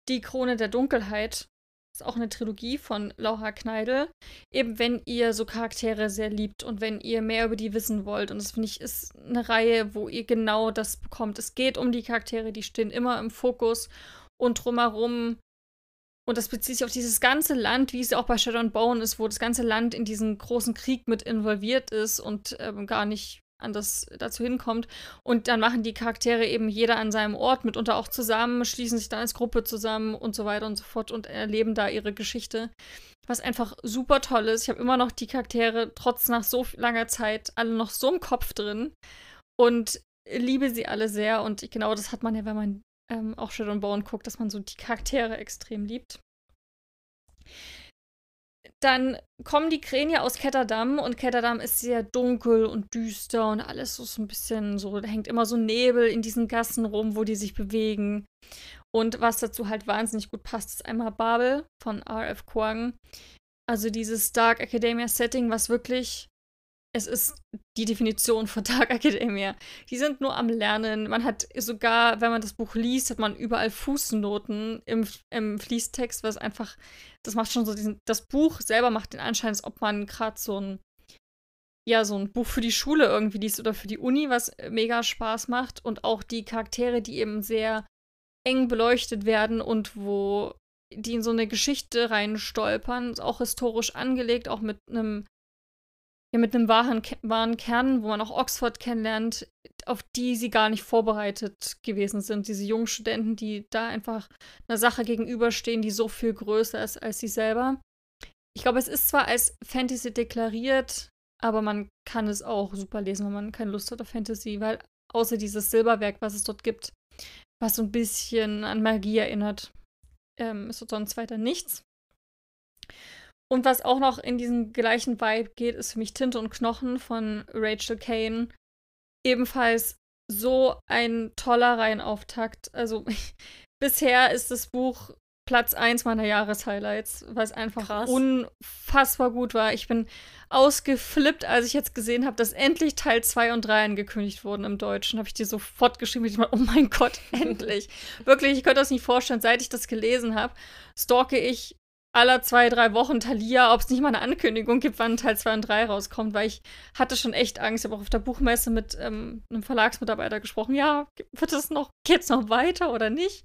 die Krone der Dunkelheit. Ist auch eine Trilogie von Laura Kneidel. Eben wenn ihr so Charaktere sehr liebt und wenn ihr mehr über die wissen wollt. Und das finde ich ist eine Reihe, wo ihr genau das bekommt. Es geht um die Charaktere, die stehen immer im Fokus und drumherum. Und das bezieht sich auf dieses ganze Land, wie es auch bei Shadow and Bone ist, wo das ganze Land in diesen großen Krieg mit involviert ist und ähm, gar nicht anders dazu hinkommt. Und dann machen die Charaktere eben jeder an seinem Ort, mitunter auch zusammen, schließen sich dann als Gruppe zusammen und so weiter und so fort und erleben da ihre Geschichte. Was einfach super toll ist. Ich habe immer noch die Charaktere, trotz nach so langer Zeit, alle noch so im Kopf drin. Und liebe sie alle sehr. Und genau das hat man ja, wenn man ähm, auch Shadow and guckt, dass man so die Charaktere extrem liebt. Dann kommen die Krähen ja aus Ketterdam und Ketterdam ist sehr dunkel und düster und alles so, ein bisschen so, da hängt immer so Nebel in diesen Gassen rum, wo die sich bewegen. Und was dazu halt wahnsinnig gut passt, ist einmal Babel von R.F. Kuang. Also dieses Dark Academia Setting, was wirklich es ist die Definition von Dark Academia. Die sind nur am Lernen. Man hat sogar, wenn man das Buch liest, hat man überall Fußnoten im, im Fließtext, was einfach, das macht schon so diesen, das Buch selber macht den Anschein, als ob man gerade so ein, ja, so ein Buch für die Schule irgendwie liest oder für die Uni, was mega Spaß macht. Und auch die Charaktere, die eben sehr eng beleuchtet werden und wo die in so eine Geschichte reinstolpern, auch historisch angelegt, auch mit einem ja, mit einem wahren, wahren Kern, wo man auch Oxford kennenlernt, auf die sie gar nicht vorbereitet gewesen sind. Diese jungen Studenten, die da einfach einer Sache gegenüberstehen, die so viel größer ist als sie selber. Ich glaube, es ist zwar als Fantasy deklariert, aber man kann es auch super lesen, wenn man keine Lust hat auf Fantasy, weil außer dieses Silberwerk, was es dort gibt, was so ein bisschen an Magie erinnert, ähm, ist dort sonst weiter nichts. Und was auch noch in diesen gleichen Vibe geht, ist für mich Tinte und Knochen von Rachel Kane. Ebenfalls so ein toller Reihenauftakt. Also bisher ist das Buch Platz 1 meiner Jahreshighlights, weil es einfach Krass. unfassbar gut war. Ich bin ausgeflippt, als ich jetzt gesehen habe, dass endlich Teil 2 und 3 angekündigt wurden im Deutschen. Habe ich dir sofort geschrieben, ich meine, oh mein Gott, endlich. Wirklich, ich könnte das nicht vorstellen, seit ich das gelesen habe, stalke ich aller zwei, drei Wochen Thalia, ob es nicht mal eine Ankündigung gibt, wann Teil 2 und 3 rauskommt, weil ich hatte schon echt Angst. Ich habe auch auf der Buchmesse mit ähm, einem Verlagsmitarbeiter gesprochen. Ja, wird es noch, geht's noch weiter oder nicht?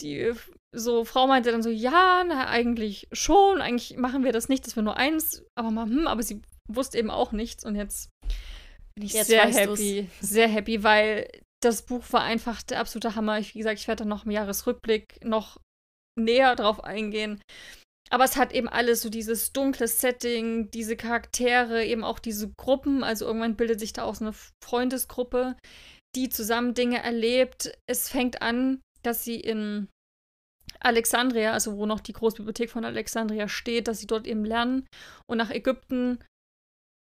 Die so Frau meinte dann so, ja, na, eigentlich schon, eigentlich machen wir das nicht, dass wir nur eins, aber mal, hm, aber sie wusste eben auch nichts und jetzt bin ich Jetzt sehr happy, sehr happy, weil das Buch war einfach der absolute Hammer. Ich, wie gesagt, ich werde dann noch im Jahresrückblick noch näher drauf eingehen. Aber es hat eben alles so dieses dunkle Setting, diese Charaktere, eben auch diese Gruppen. Also irgendwann bildet sich da auch so eine Freundesgruppe, die zusammen Dinge erlebt. Es fängt an, dass sie in Alexandria, also wo noch die Großbibliothek von Alexandria steht, dass sie dort eben lernen und nach Ägypten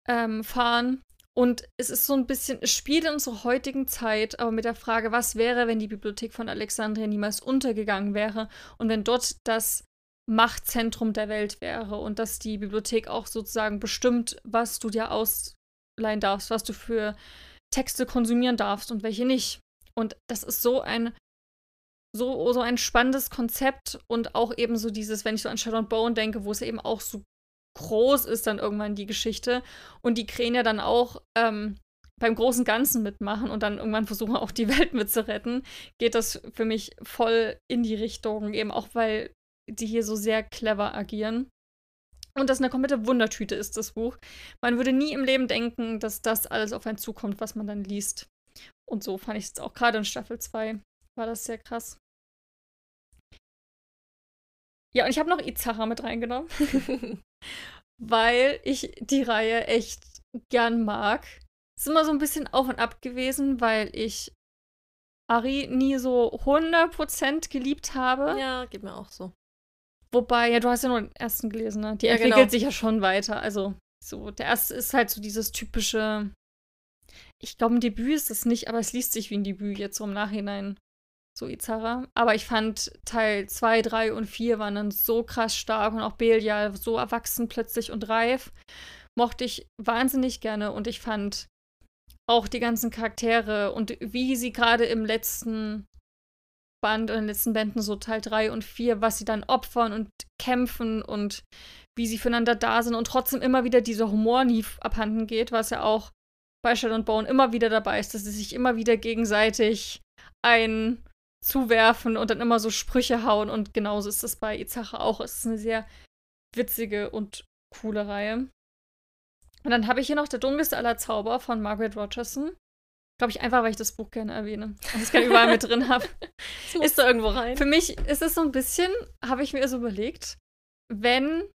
ähm, fahren. Und es ist so ein bisschen, es spielt in unserer heutigen Zeit, aber mit der Frage, was wäre, wenn die Bibliothek von Alexandria niemals untergegangen wäre und wenn dort das Machtzentrum der Welt wäre und dass die Bibliothek auch sozusagen bestimmt, was du dir ausleihen darfst, was du für Texte konsumieren darfst und welche nicht. Und das ist so ein so, so ein spannendes Konzept und auch eben so dieses, wenn ich so an Shadow Bone denke, wo es eben auch so groß ist dann irgendwann die Geschichte und die Krähen ja dann auch ähm, beim großen Ganzen mitmachen und dann irgendwann versuchen auch die Welt mitzuretten, geht das für mich voll in die Richtung, eben auch weil die hier so sehr clever agieren. Und das eine komplette Wundertüte ist, das Buch. Man würde nie im Leben denken, dass das alles auf einen zukommt, was man dann liest. Und so fand ich es auch gerade in Staffel 2. War das sehr krass. Ja, und ich habe noch Izara mit reingenommen, weil ich die Reihe echt gern mag. Ist immer so ein bisschen auf und ab gewesen, weil ich Ari nie so 100% geliebt habe. Ja, geht mir auch so. Wobei, ja, du hast ja nur den ersten gelesen, ne? Die Ja, entwickelt genau. sich ja schon weiter. Also, so, der erste ist halt so dieses typische. Ich glaube, ein Debüt ist es nicht, aber es liest sich wie ein Debüt jetzt so im Nachhinein. So Izara. Aber ich fand Teil 2, 3 und 4 waren dann so krass stark und auch Belial so erwachsen plötzlich und reif. Mochte ich wahnsinnig gerne und ich fand auch die ganzen Charaktere und wie sie gerade im letzten Band und in den letzten Bänden, so Teil 3 und 4, was sie dann opfern und kämpfen und wie sie füreinander da sind und trotzdem immer wieder dieser Humor nie abhanden geht, was ja auch bei Shadow und Bone immer wieder dabei ist, dass sie sich immer wieder gegenseitig ein zuwerfen und dann immer so Sprüche hauen und genauso ist das bei Izacha auch. Es ist eine sehr witzige und coole Reihe. Und dann habe ich hier noch Der dunkelste aller Zauber von Margaret Rogerson. Glaube ich einfach, weil ich das Buch gerne erwähne. Und es gerne überall mit drin habe. Musst du irgendwo rein. Für mich ist es so ein bisschen, habe ich mir so überlegt, wenn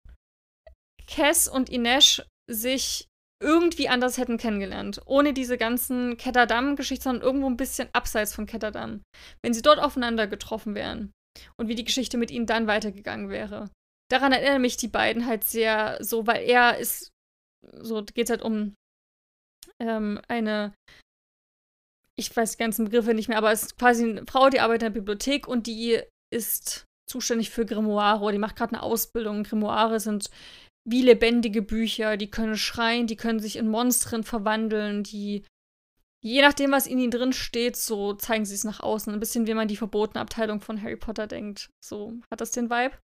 Cass und Inesh sich irgendwie anders hätten kennengelernt, ohne diese ganzen Ketterdam-Geschichten, sondern irgendwo ein bisschen abseits von Ketterdam. Wenn sie dort aufeinander getroffen wären und wie die Geschichte mit ihnen dann weitergegangen wäre. Daran erinnern mich die beiden halt sehr so, weil er ist, so geht es halt um ähm, eine ich weiß die ganzen Begriffe nicht mehr, aber es ist quasi eine Frau, die arbeitet in der Bibliothek und die ist zuständig für Grimoire die macht gerade eine Ausbildung. Grimoire sind wie lebendige Bücher, die können schreien, die können sich in Monstren verwandeln, die je nachdem, was in ihnen drin steht, so zeigen sie es nach außen. Ein bisschen wie man die verbotene Abteilung von Harry Potter denkt. So hat das den Vibe.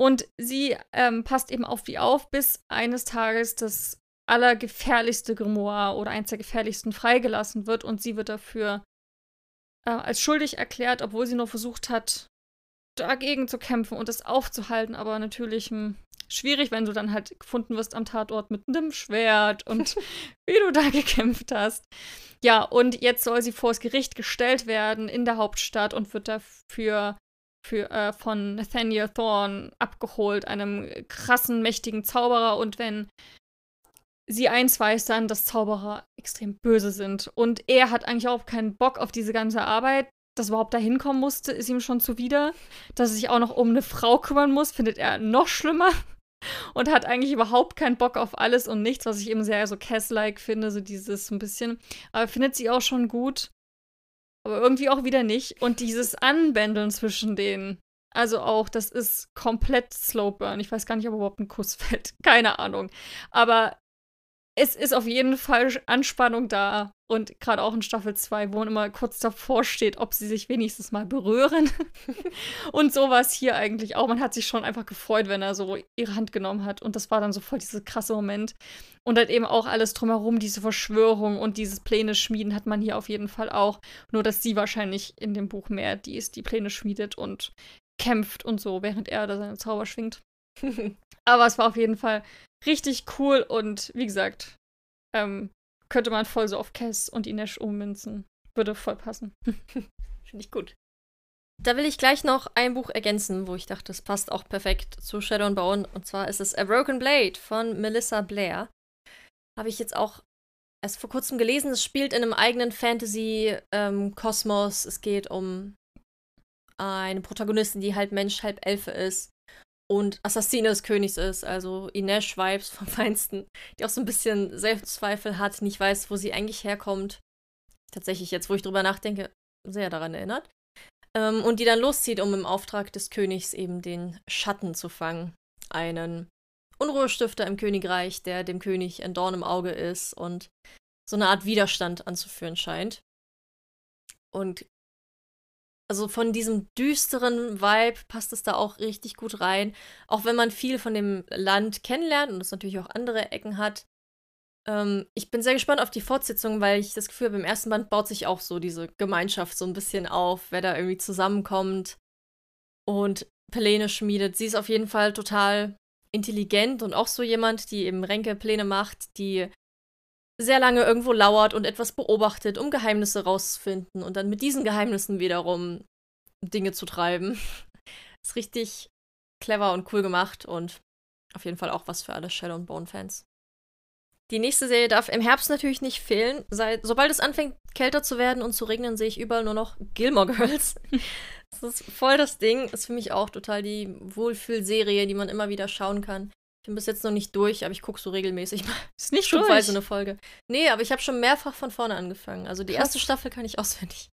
Und sie ähm, passt eben auf die auf, bis eines Tages das allergefährlichste Grimoire oder eins der gefährlichsten freigelassen wird und sie wird dafür äh, als schuldig erklärt, obwohl sie nur versucht hat, dagegen zu kämpfen und es aufzuhalten, aber natürlich hm, schwierig, wenn du dann halt gefunden wirst am Tatort mit einem Schwert und wie du da gekämpft hast. Ja, und jetzt soll sie vors Gericht gestellt werden in der Hauptstadt und wird dafür für, äh, von Nathaniel Thorne abgeholt, einem krassen, mächtigen Zauberer. Und wenn sie eins weiß dann, dass Zauberer extrem böse sind. Und er hat eigentlich auch keinen Bock auf diese ganze Arbeit. Dass er überhaupt da hinkommen musste, ist ihm schon zuwider. Dass er sich auch noch um eine Frau kümmern muss, findet er noch schlimmer. Und hat eigentlich überhaupt keinen Bock auf alles und nichts, was ich eben sehr so Cass-like finde, so dieses ein bisschen. Aber findet sie auch schon gut. Aber irgendwie auch wieder nicht. Und dieses Anbändeln zwischen denen Also auch, das ist komplett Slow Burn. Ich weiß gar nicht, ob überhaupt ein Kuss fällt. Keine Ahnung. Aber es ist auf jeden Fall Anspannung da. Und gerade auch in Staffel 2, wo man immer kurz davor steht, ob sie sich wenigstens mal berühren. und sowas hier eigentlich auch. Man hat sich schon einfach gefreut, wenn er so ihre Hand genommen hat. Und das war dann so voll dieser krasse Moment. Und dann eben auch alles drumherum, diese Verschwörung und dieses Pläne schmieden hat man hier auf jeden Fall auch. Nur, dass sie wahrscheinlich in dem Buch mehr die ist, die Pläne schmiedet und kämpft und so, während er da seine Zauber schwingt. Aber es war auf jeden Fall richtig cool und wie gesagt, ähm, könnte man voll so auf Cass und Inesh ummünzen. Würde voll passen. Finde ich gut. Da will ich gleich noch ein Buch ergänzen, wo ich dachte, das passt auch perfekt zu Shadow and Bone. Und zwar ist es A Broken Blade von Melissa Blair. Habe ich jetzt auch erst vor kurzem gelesen. Es spielt in einem eigenen Fantasy-Kosmos. Ähm, es geht um eine Protagonistin, die halb Mensch, halb Elfe ist und Assassine des Königs ist, also Ines Vibes vom Feinsten, die auch so ein bisschen Selbstzweifel hat, nicht weiß, wo sie eigentlich herkommt. Tatsächlich jetzt, wo ich drüber nachdenke, sehr daran erinnert. Ähm, und die dann loszieht, um im Auftrag des Königs eben den Schatten zu fangen. Einen Unruhestifter im Königreich, der dem König ein Dorn im Auge ist und so eine Art Widerstand anzuführen scheint. Und also von diesem düsteren Vibe passt es da auch richtig gut rein. Auch wenn man viel von dem Land kennenlernt und es natürlich auch andere Ecken hat. Ähm, ich bin sehr gespannt auf die Fortsetzung, weil ich das Gefühl habe, im ersten Band baut sich auch so diese Gemeinschaft so ein bisschen auf, wer da irgendwie zusammenkommt und Pläne schmiedet. Sie ist auf jeden Fall total intelligent und auch so jemand, die eben Ränke-Pläne macht, die sehr lange irgendwo lauert und etwas beobachtet, um Geheimnisse rauszufinden und dann mit diesen Geheimnissen wiederum Dinge zu treiben. Ist richtig clever und cool gemacht und auf jeden Fall auch was für alle Shadow and Bone Fans. Die nächste Serie darf im Herbst natürlich nicht fehlen. Seit, sobald es anfängt, kälter zu werden und zu regnen, sehe ich überall nur noch Gilmore Girls. das ist voll das Ding. Ist für mich auch total die Wohlfühlserie, die man immer wieder schauen kann. Ich bin bis jetzt noch nicht durch, aber ich gucke so regelmäßig mal. Ist nicht durch. eine Folge. Nee, aber ich habe schon mehrfach von vorne angefangen. Also die Krass. erste Staffel kann ich auswendig.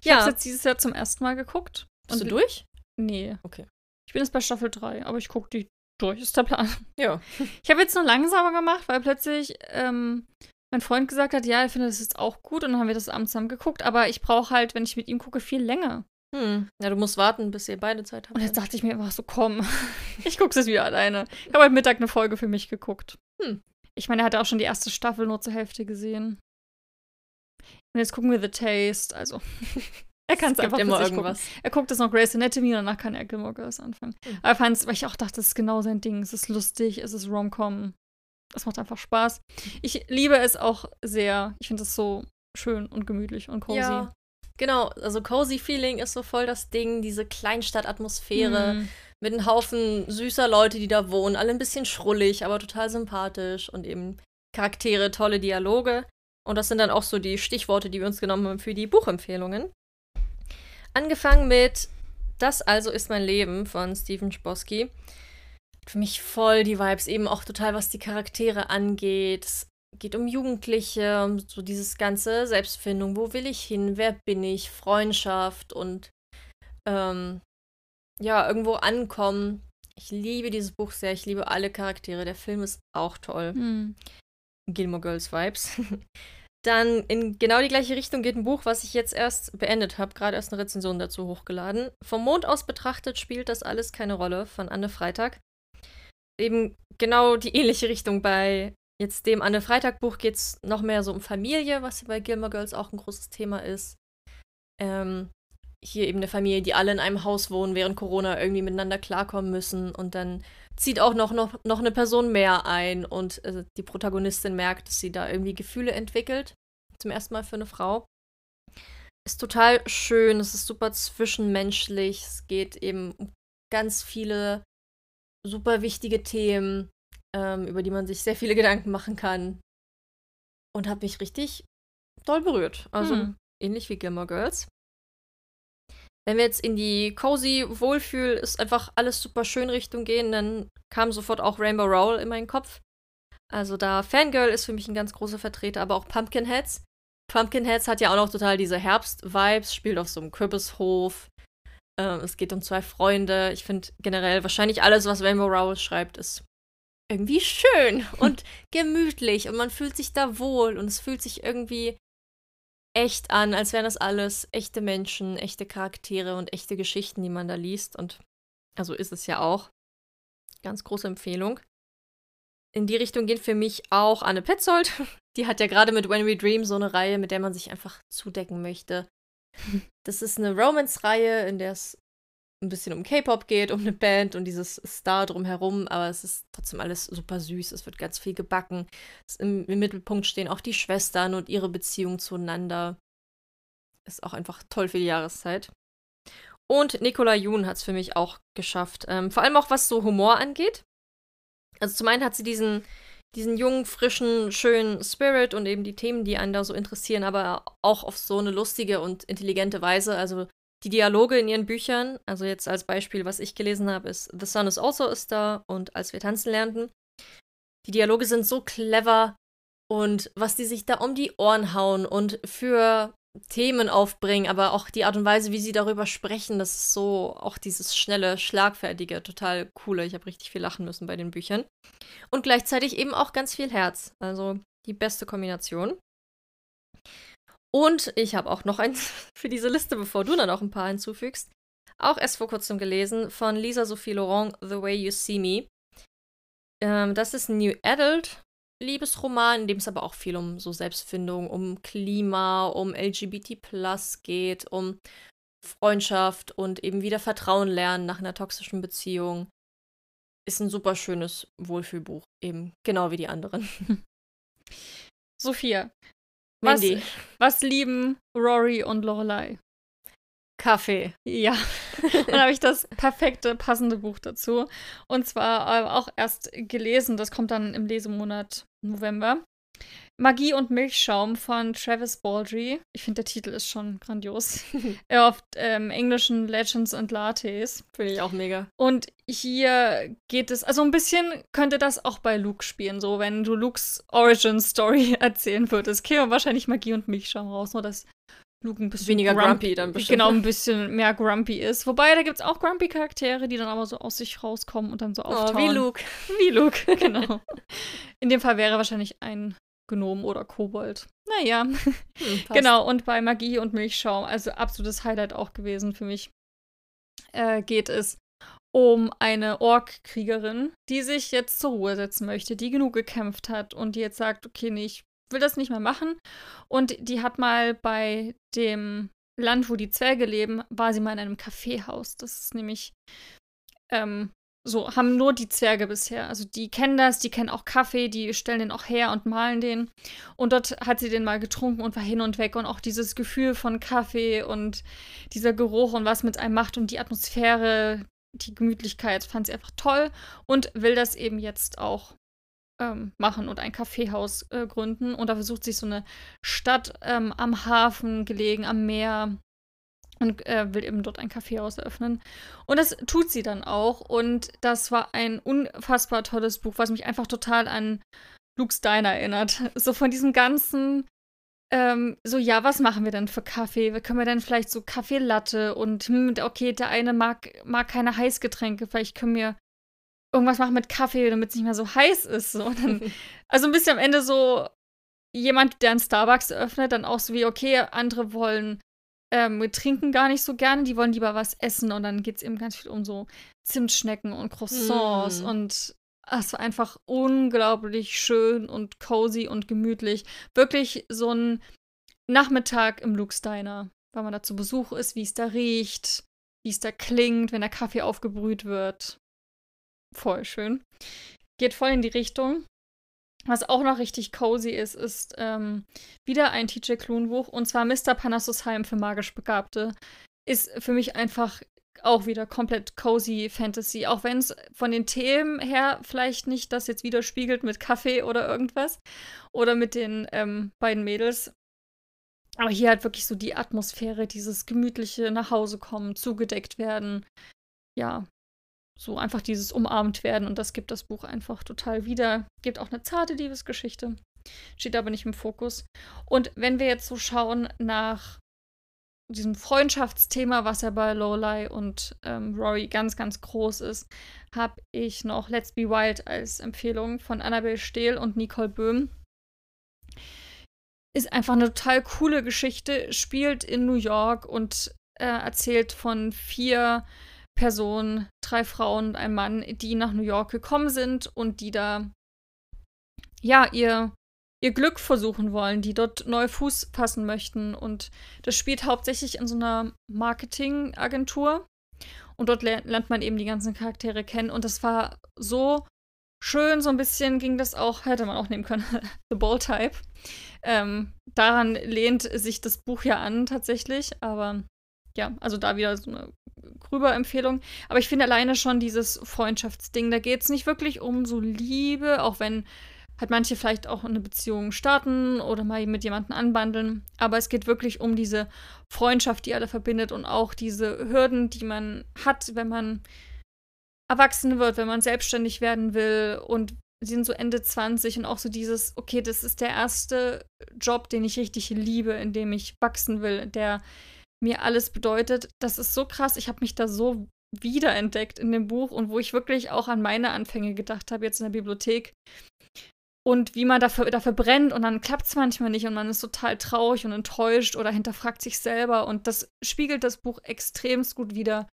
Ich ja. habe jetzt dieses Jahr zum ersten Mal geguckt. Bist du durch? Nee. Okay. Ich bin jetzt bei Staffel 3, aber ich gucke die durch, ist der Plan. Ja. Ich habe jetzt nur langsamer gemacht, weil plötzlich ähm, mein Freund gesagt hat, ja, er findet das jetzt auch gut und dann haben wir das abends zusammen geguckt, aber ich brauche halt, wenn ich mit ihm gucke, viel länger. Hm. Ja, du musst warten, bis ihr beide Zeit habt. Und jetzt dachte ich mir einfach so, komm, ich gucke es wieder alleine. Ich habe heute Mittag eine Folge für mich geguckt. Hm. Ich meine, er hatte auch schon die erste Staffel nur zur Hälfte gesehen. Und jetzt gucken wir The Taste, also. er kann es einfach immer irgendwas. Gucken. Er guckt jetzt noch Grey's Anatomy und danach kann er Gilmore Girls anfangen. Hm. Aber fand's, weil ich auch dachte, das ist genau sein Ding. Es ist lustig, es ist Rom-Com. Es macht einfach Spaß. Ich liebe es auch sehr. Ich finde es so schön und gemütlich und cozy. Ja, Genau, also Cozy Feeling ist so voll das Ding, diese Kleinstadtatmosphäre mhm. mit einem Haufen süßer Leute, die da wohnen, alle ein bisschen schrullig, aber total sympathisch und eben Charaktere, tolle Dialoge. Und das sind dann auch so die Stichworte, die wir uns genommen haben für die Buchempfehlungen. Angefangen mit Das also ist mein Leben von Stephen Chbosky. Für mich voll die Vibes, eben auch total, was die Charaktere angeht. Geht um Jugendliche, um so dieses ganze Selbstfindung, wo will ich hin, wer bin ich, Freundschaft und ähm, ja, irgendwo ankommen. Ich liebe dieses Buch sehr, ich liebe alle Charaktere. Der Film ist auch toll. Hm. Gilmore Girls Vibes. Dann in genau die gleiche Richtung geht ein Buch, was ich jetzt erst beendet habe, gerade erst eine Rezension dazu hochgeladen. Vom Mond aus betrachtet spielt das alles keine Rolle von Anne Freitag. Eben genau die ähnliche Richtung bei Jetzt dem Anne Freitag Buch geht es noch mehr so um Familie, was bei Gilmore Girls auch ein großes Thema ist. Ähm, hier eben eine Familie, die alle in einem Haus wohnen, während Corona irgendwie miteinander klarkommen müssen. Und dann zieht auch noch, noch, noch eine Person mehr ein und äh, die Protagonistin merkt, dass sie da irgendwie Gefühle entwickelt. Zum ersten Mal für eine Frau. Ist total schön, es ist super zwischenmenschlich, es geht eben um ganz viele super wichtige Themen ähm, über die man sich sehr viele Gedanken machen kann. Und hat mich richtig doll berührt. Also hm. ähnlich wie Gilmore Girls. Wenn wir jetzt in die cozy Wohlfühl ist einfach alles super schön Richtung gehen, dann kam sofort auch Rainbow Roll in meinen Kopf. Also da Fangirl ist für mich ein ganz großer Vertreter, aber auch Pumpkinheads. Pumpkinheads hat ja auch noch total diese Herbst-Vibes, spielt auf so einem Kürbishof. Ähm, es geht um zwei Freunde. Ich finde generell wahrscheinlich alles, was Rainbow Rowell schreibt, ist irgendwie schön und gemütlich und man fühlt sich da wohl und es fühlt sich irgendwie echt an, als wären das alles echte Menschen, echte Charaktere und echte Geschichten, die man da liest. Und also ist es ja auch. Ganz große Empfehlung. In die Richtung geht für mich auch Anne Petzold. Die hat ja gerade mit When We Dream so eine Reihe, mit der man sich einfach zudecken möchte. Das ist eine Romance-Reihe, in der es ein bisschen um K-Pop geht, um eine Band und dieses Star drumherum, aber es ist trotzdem alles super süß. Es wird ganz viel gebacken. Im, Im, Mittelpunkt stehen auch die Schwestern und ihre Beziehung zueinander. Ist auch einfach toll für die Jahreszeit. Und Nicola Jun hat es für mich auch geschafft. Ähm, vor allem auch was so Humor angeht. Also zum einen hat sie diesen, diesen jungen, frischen, schönen Spirit und eben die Themen, die einen da so interessieren, aber auch auf so eine lustige und intelligente Weise. Also die Dialoge in ihren Büchern, also jetzt als Beispiel, was ich gelesen habe, ist The Sun is also a Star und Als wir tanzen lernten. Die Dialoge sind so clever und was die sich da um die Ohren hauen und für Themen aufbringen, aber auch die Art und Weise, wie sie darüber sprechen, das ist so auch dieses schnelle, schlagfertige, total coole. Ich habe richtig viel lachen müssen bei den Büchern. Und gleichzeitig eben auch ganz viel Herz. Also die beste Kombination. Und ich habe auch noch eins für diese Liste, bevor du dann auch ein paar hinzufügst. Auch erst vor kurzem gelesen von Lisa Sophie Laurent, The Way You See Me. Ähm, das ist ein New Adult Liebesroman, in dem es aber auch viel um so Selbstfindung, um Klima, um LGBT geht, um Freundschaft und eben wieder Vertrauen lernen nach einer toxischen Beziehung. Ist ein super schönes Wohlfühlbuch, eben genau wie die anderen. Sophia, was, was lieben Rory und Lorelei? Kaffee. Ja. Und dann habe ich das perfekte, passende Buch dazu. Und zwar äh, auch erst gelesen, das kommt dann im Lesemonat November. Magie und Milchschaum von Travis Baldry. Ich finde, der Titel ist schon grandios. Auf ähm, englischen Legends and Lattes. Finde ich auch mega. Und hier geht es, also ein bisschen könnte das auch bei Luke spielen, so wenn du Lukes Origin Story erzählen würdest. Käme wahrscheinlich Magie und Milchschaum raus, nur dass Luke ein bisschen weniger grumpy, grumpy dann bestimmt. Genau, ein bisschen mehr grumpy ist. Wobei, da gibt es auch grumpy Charaktere, die dann aber so aus sich rauskommen und dann so auftauen. Oh, wie Luke. Wie Luke, genau. In dem Fall wäre wahrscheinlich ein Gnom oder Kobold. Naja. Hm, genau, und bei Magie und Milchschaum, also absolutes Highlight auch gewesen für mich, äh, geht es um eine Ork-Kriegerin, die sich jetzt zur Ruhe setzen möchte, die genug gekämpft hat und die jetzt sagt, okay, nee, ich will das nicht mehr machen. Und die hat mal bei dem Land, wo die Zwerge leben, war sie mal in einem Kaffeehaus. Das ist nämlich ähm, so, haben nur die Zwerge bisher. Also die kennen das, die kennen auch Kaffee, die stellen den auch her und malen den. Und dort hat sie den mal getrunken und war hin und weg. Und auch dieses Gefühl von Kaffee und dieser Geruch und was mit einem macht und die Atmosphäre, die Gemütlichkeit fand sie einfach toll und will das eben jetzt auch ähm, machen und ein Kaffeehaus äh, gründen. Und da versucht sich so eine Stadt ähm, am Hafen gelegen, am Meer und äh, will eben dort ein Kaffeehaus eröffnen. Und das tut sie dann auch. Und das war ein unfassbar tolles Buch, was mich einfach total an Luke's Diner erinnert. So von diesem ganzen, ähm, so ja, was machen wir denn für Kaffee? Können wir denn vielleicht so Kaffeelatte und hm, okay, der eine mag, mag keine Heißgetränke, vielleicht können wir irgendwas machen mit Kaffee, damit es nicht mehr so heiß ist. So. Dann, also ein bisschen am Ende so jemand, der einen Starbucks eröffnet, dann auch so wie, okay, andere wollen ähm, wir trinken gar nicht so gerne, die wollen lieber was essen und dann geht es eben ganz viel um so Zimtschnecken und Croissants mm. und es war einfach unglaublich schön und cozy und gemütlich. Wirklich so ein Nachmittag im Luke's Diner, weil man da zu Besuch ist, wie es da riecht, wie es da klingt, wenn der Kaffee aufgebrüht wird. Voll schön. Geht voll in die Richtung. Was auch noch richtig cozy ist, ist ähm, wieder ein TJ Klune Buch und zwar Mr. Panassus Heim für magisch Begabte. Ist für mich einfach auch wieder komplett cozy Fantasy, auch wenn es von den Themen her vielleicht nicht das jetzt widerspiegelt mit Kaffee oder irgendwas oder mit den ähm, beiden Mädels. Aber hier halt wirklich so die Atmosphäre, dieses gemütliche nach Hause kommen, zugedeckt werden. Ja, so einfach dieses umarmt werden und das gibt das Buch einfach total wieder. Gibt auch eine zarte Liebesgeschichte, steht aber nicht im Fokus. Und wenn wir jetzt so schauen nach diesem Freundschaftsthema, was ja bei Lorelei und ähm, Rory ganz, ganz groß ist, habe ich noch Let's Be Wild als Empfehlung von Annabelle Stehl und Nicole Böhm. Ist einfach eine total coole Geschichte, spielt in New York und äh, erzählt von vier Personen, drei Frauen und einem Mann, die nach New York gekommen sind und die da ja ihr ihr Glück versuchen wollen, die dort neu Fuß fassen möchten. Und das spielt hauptsächlich in so einer Marketingagentur. Und dort lernt man eben die ganzen Charaktere kennen. Und das war so schön, so ein bisschen ging das auch, hätte man auch nehmen können, The Ball Type. Ähm, daran lehnt sich das Buch ja an, tatsächlich. Aber ja, also da wieder so eine grüber Empfehlung. Aber ich finde alleine schon dieses Freundschaftsding, da geht es nicht wirklich um so Liebe, auch wenn halt manche vielleicht auch eine Beziehung starten oder mal mit jemandem anbandeln. Aber es geht wirklich um diese Freundschaft, die alle verbindet und auch diese Hürden, die man hat, wenn man erwachsen wird, wenn man selbstständig werden will und sie sind so Ende 20 und auch so dieses, okay, das ist der erste Job, den ich richtig liebe, in dem ich wachsen will, der mir alles bedeutet. Das ist so krass. Ich habe mich da so wiederentdeckt in dem Buch und wo ich wirklich auch an meine Anfänge gedacht habe, jetzt in der Bibliothek, und wie man dafür, dafür brennt und dann klappt es manchmal nicht und man ist total traurig und enttäuscht oder hinterfragt sich selber und das spiegelt das Buch extremst gut wider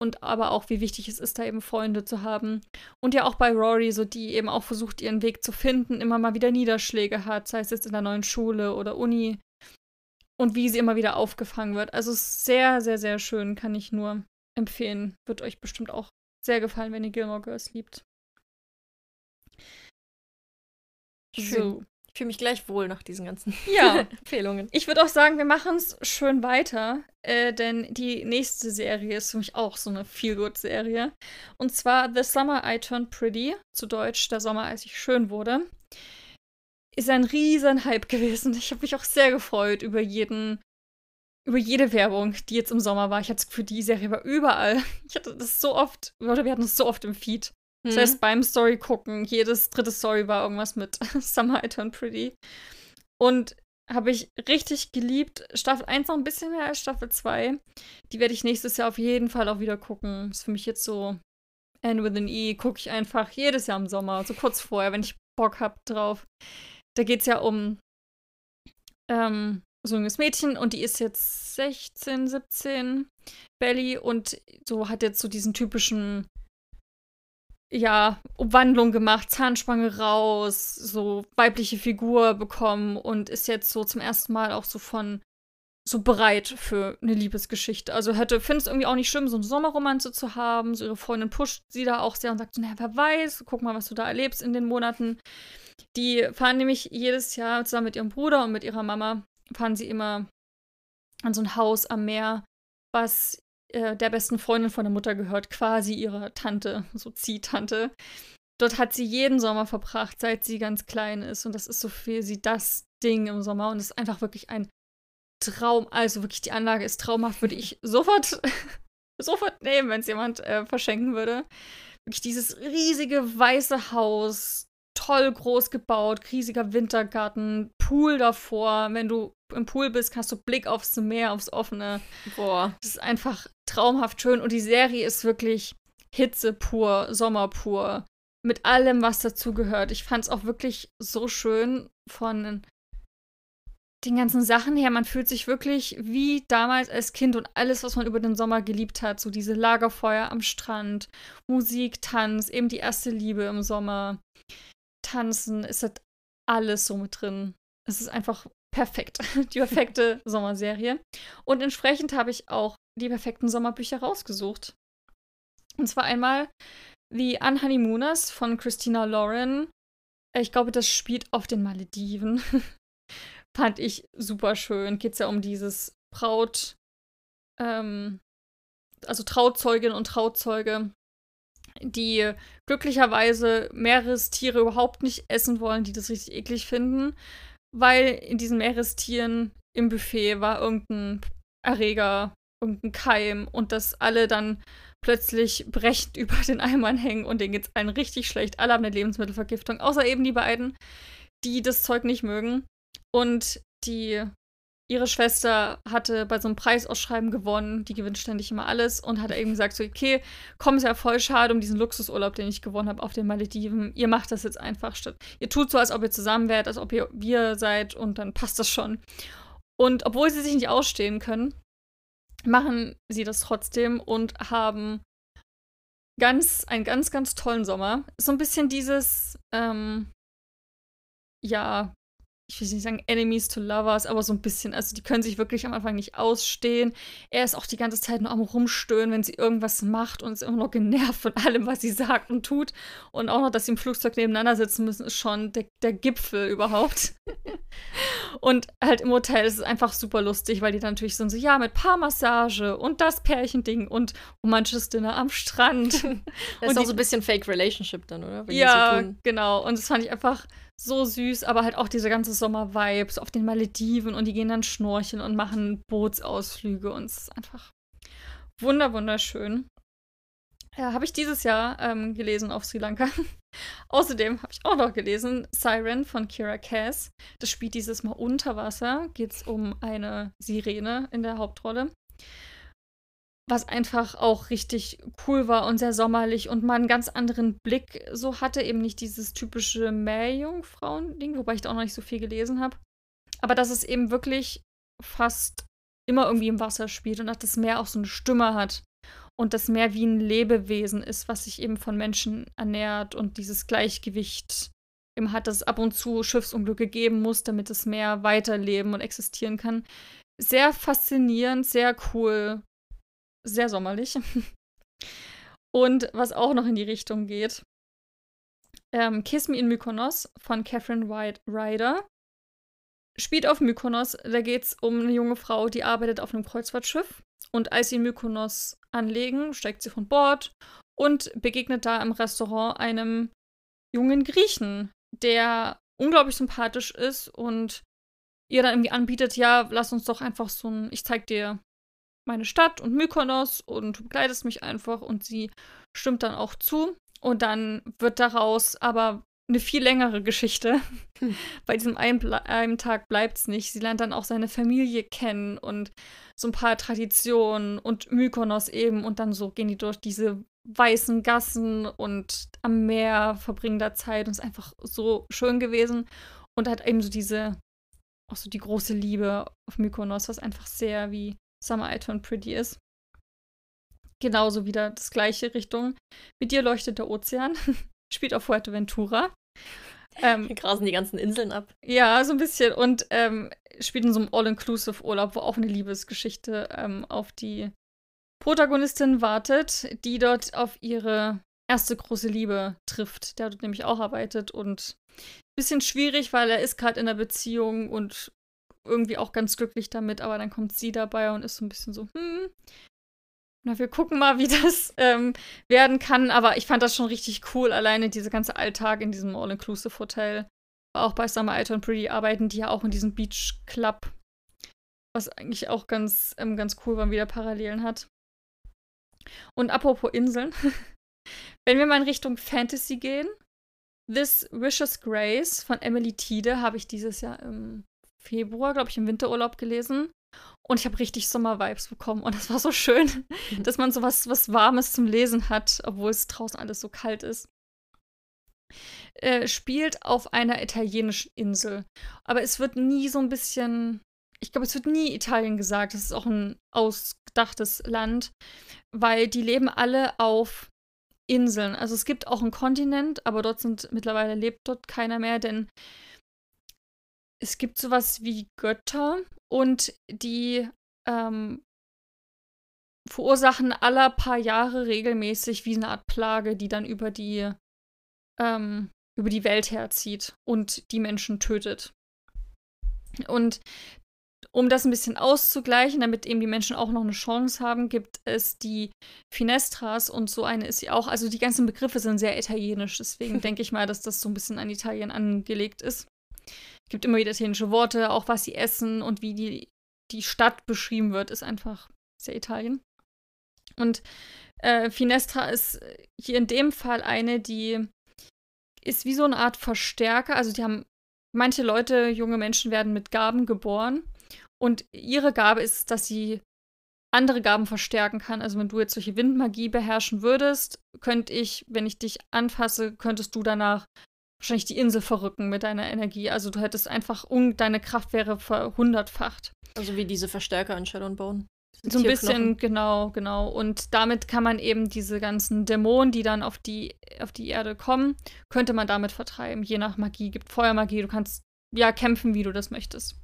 und aber auch, wie wichtig es ist, da eben Freunde zu haben. Und ja auch bei Rory, so die eben auch versucht, ihren Weg zu finden, immer mal wieder Niederschläge hat, sei es jetzt in der neuen Schule oder Uni und wie sie immer wieder aufgefangen wird. Also sehr, sehr, sehr schön, kann ich nur empfehlen. Wird euch bestimmt auch sehr gefallen, wenn ihr Gilmore Girls liebt. Schön. So. Ich fühle mich gleich wohl nach diesen ganzen ja. Empfehlungen. Ich würde auch sagen, wir machen es schön weiter, äh, denn die nächste Serie ist für mich auch so eine Feel-Good-Serie. Und zwar The Summer I Turned Pretty, zu Deutsch Der Sommer, als ich schön wurde. Ist ein riesen Hype gewesen. Ich habe mich auch sehr gefreut über jeden, über jede Werbung, die jetzt im Sommer war. Ich hatte das Gefühl, die Serie war überall. Ich hatte das so oft, oder wir hatten das so oft im Feed. Das heißt, mhm. beim Story gucken, jedes dritte Story war irgendwas mit Summer I Turn Pretty. Und habe ich richtig geliebt. Staffel 1 noch ein bisschen mehr als Staffel 2. Die werde ich nächstes Jahr auf jeden Fall auch wieder gucken. Ist für mich jetzt so N with an E, gucke ich einfach jedes Jahr im Sommer, so kurz vorher, wenn ich Bock habe drauf. Da geht es ja um ähm, so ein junges Mädchen und die ist jetzt 16, 17, Belly und so hat jetzt so diesen typischen ja, Umwandlung gemacht, Zahnspange raus, so weibliche Figur bekommen und ist jetzt so zum ersten Mal auch so von so bereit für eine Liebesgeschichte. Also hätte, finde es irgendwie auch nicht schlimm, so eine Sommerromanze zu haben. So ihre Freundin pusht sie da auch sehr und sagt so, naja, wer weiß, guck mal, was du da erlebst in den Monaten. Die fahren nämlich jedes Jahr zusammen mit ihrem Bruder und mit ihrer Mama, fahren sie immer an so ein Haus am Meer, was äh, der besten Freundin von der Mutter gehört, quasi ihrer Tante, so Ziehtante. Dort hat sie jeden Sommer verbracht, seit sie ganz klein ist. Und das ist so für sie das Ding im Sommer. Und es ist einfach wirklich ein Traum. Also wirklich, die Anlage ist traumhaft. Würde ich sofort, sofort nehmen, wenn es jemand äh, verschenken würde. Wirklich dieses riesige weiße Haus, toll groß gebaut, riesiger Wintergarten, Pool davor. Wenn du im Pool bist, hast du Blick aufs Meer, aufs offene. Boah, das ist einfach traumhaft schön. Und die Serie ist wirklich Hitze pur, Sommer pur. Mit allem, was dazugehört. Ich fand es auch wirklich so schön von den ganzen Sachen her. Man fühlt sich wirklich wie damals als Kind und alles, was man über den Sommer geliebt hat. So diese Lagerfeuer am Strand, Musik, Tanz, eben die erste Liebe im Sommer. Tanzen, ist das alles so mit drin. Es ist einfach perfekt. Die perfekte Sommerserie. Und entsprechend habe ich auch die perfekten Sommerbücher rausgesucht. Und zwar einmal The Unhoneymooners von Christina Lauren. Ich glaube, das spielt auf den Malediven. Fand ich super schön. Geht es ja um dieses Braut, ähm, also Trauzeugin und Trauzeuge, die glücklicherweise Meerestiere überhaupt nicht essen wollen, die das richtig eklig finden, weil in diesen Meerestieren im Buffet war irgendein Erreger, irgendein Keim und dass alle dann plötzlich brechend über den Eimern hängen und denen geht's allen richtig schlecht. Alle haben eine Lebensmittelvergiftung, außer eben die beiden, die das Zeug nicht mögen. Und die ihre Schwester hatte bei so einem Preisausschreiben gewonnen, die gewinnt ständig immer alles und hat eben gesagt, so, okay, komm, ist ja voll schade um diesen Luxusurlaub, den ich gewonnen habe auf den Malediven. Ihr macht das jetzt einfach statt. Ihr tut so, als ob ihr zusammen wärt, als ob ihr wir seid und dann passt das schon. Und obwohl sie sich nicht ausstehen können, machen sie das trotzdem und haben ganz, einen ganz, ganz tollen Sommer. So ein bisschen dieses, ähm, ja, ich will nicht sagen Enemies to Lovers, aber so ein bisschen. Also die können sich wirklich am Anfang nicht ausstehen. Er ist auch die ganze Zeit nur am Rumstöhnen, wenn sie irgendwas macht und ist immer noch genervt von allem, was sie sagt und tut. Und auch noch, dass sie im Flugzeug nebeneinander sitzen müssen, ist schon der, der Gipfel überhaupt. und halt im Hotel ist es einfach super lustig, weil die dann natürlich sind so, ja, mit Paarmassage und das Pärchending und romantisches Dinner am Strand. das ist und auch so ein bisschen Fake Relationship dann, oder? Wenn ja, so genau. Und das fand ich einfach so süß, aber halt auch diese ganze Sommer-Vibes auf den Malediven und die gehen dann schnorcheln und machen Bootsausflüge und es ist einfach wunder wunderschön. Ja, habe ich dieses Jahr ähm, gelesen auf Sri Lanka. Außerdem habe ich auch noch gelesen Siren von Kira Cass. Das spielt dieses Mal unter Wasser. Geht es um eine Sirene in der Hauptrolle was einfach auch richtig cool war und sehr sommerlich und mal einen ganz anderen Blick so hatte. Eben nicht dieses typische Meerjungfrauen-Ding, wobei ich da auch noch nicht so viel gelesen habe. Aber dass es eben wirklich fast immer irgendwie im Wasser spielt und dass das Meer auch so eine Stimme hat und das Meer wie ein Lebewesen ist, was sich eben von Menschen ernährt und dieses Gleichgewicht eben hat, dass es ab und zu Schiffsunglücke geben muss, damit das Meer weiterleben und existieren kann. Sehr faszinierend, sehr cool sehr sommerlich. Und was auch noch in die Richtung geht, ähm, Kiss Me in Mykonos von Catherine White Ryder. Spielt auf Mykonos, da geht es um eine junge Frau, die arbeitet auf einem Kreuzfahrtschiff. Und als sie in Mykonos anlegen, steigt sie von Bord und begegnet da im Restaurant einem jungen Griechen, der unglaublich sympathisch ist und ihr dann irgendwie anbietet, ja, lass uns doch einfach so ein, ich zeig dir meine Stadt und Mykonos und du begleitest mich einfach und sie stimmt dann auch zu. Und dann wird daraus aber eine viel längere Geschichte. Hm. Bei diesem einen, einen Tag bleibt es nicht. Sie lernt dann auch seine Familie kennen und so ein paar Traditionen und Mykonos eben. Und dann so gehen die durch diese weißen Gassen und am Meer verbringen da Zeit und es ist einfach so schön gewesen. Und hat eben so diese, auch so die große Liebe auf Mykonos, was einfach sehr wie Summer I Turn Pretty ist. Genauso wieder das gleiche Richtung. Mit dir leuchtet der Ozean. Spielt auf Fuerteventura. Ähm, Wir grasen die ganzen Inseln ab. Ja, so ein bisschen. Und ähm, spielt in so einem All-Inclusive-Urlaub, wo auch eine Liebesgeschichte ähm, auf die Protagonistin wartet, die dort auf ihre erste große Liebe trifft, der dort nämlich auch arbeitet und ein bisschen schwierig, weil er ist gerade in einer Beziehung und irgendwie auch ganz glücklich damit, aber dann kommt sie dabei und ist so ein bisschen so, hm, na, wir gucken mal, wie das ähm, werden kann. Aber ich fand das schon richtig cool, alleine dieser ganze Alltag in diesem All-Inclusive-Hotel. Auch bei Summer Alter und Pretty arbeiten die ja auch in diesem Beach Club. Was eigentlich auch ganz, ähm, ganz cool war, wieder Parallelen hat. Und apropos Inseln. Wenn wir mal in Richtung Fantasy gehen, This Vicious Grace von Emily Tiede habe ich dieses Jahr im Februar, glaube ich, im Winterurlaub gelesen. Und ich habe richtig Sommer-Vibes bekommen. Und das war so schön, mhm. dass man so was, was Warmes zum Lesen hat, obwohl es draußen alles so kalt ist. Äh, spielt auf einer italienischen Insel. Aber es wird nie so ein bisschen. Ich glaube, es wird nie Italien gesagt. Das ist auch ein ausgedachtes Land, weil die leben alle auf Inseln. Also es gibt auch einen Kontinent, aber dort sind mittlerweile lebt dort keiner mehr, denn es gibt sowas wie Götter und die ähm, verursachen aller paar Jahre regelmäßig wie eine Art Plage, die dann über die ähm, über die Welt herzieht und die Menschen tötet. Und um das ein bisschen auszugleichen, damit eben die Menschen auch noch eine Chance haben, gibt es die Finestras und so eine ist sie auch. Also die ganzen Begriffe sind sehr italienisch, deswegen denke ich mal, dass das so ein bisschen an Italien angelegt ist gibt immer wieder italienische Worte, auch was sie essen und wie die, die Stadt beschrieben wird, ist einfach sehr Italien. Und äh, Finestra ist hier in dem Fall eine, die ist wie so eine Art Verstärker. Also die haben, manche Leute, junge Menschen werden mit Gaben geboren Und ihre Gabe ist, dass sie andere Gaben verstärken kann. Also wenn du jetzt solche Windmagie beherrschen würdest, könnte ich, wenn ich dich anfasse, könntest du danach wahrscheinlich die Insel verrücken mit deiner Energie. Also du hättest einfach, deine Kraft wäre verhundertfacht. Also wie diese Verstärker in Shadow and Bone. So ein bisschen, genau, genau. Und damit kann man eben diese ganzen Dämonen, die dann auf die, auf die Erde kommen, könnte man damit vertreiben, je nach Magie. Gibt Feuermagie, du kannst ja kämpfen, wie du das möchtest.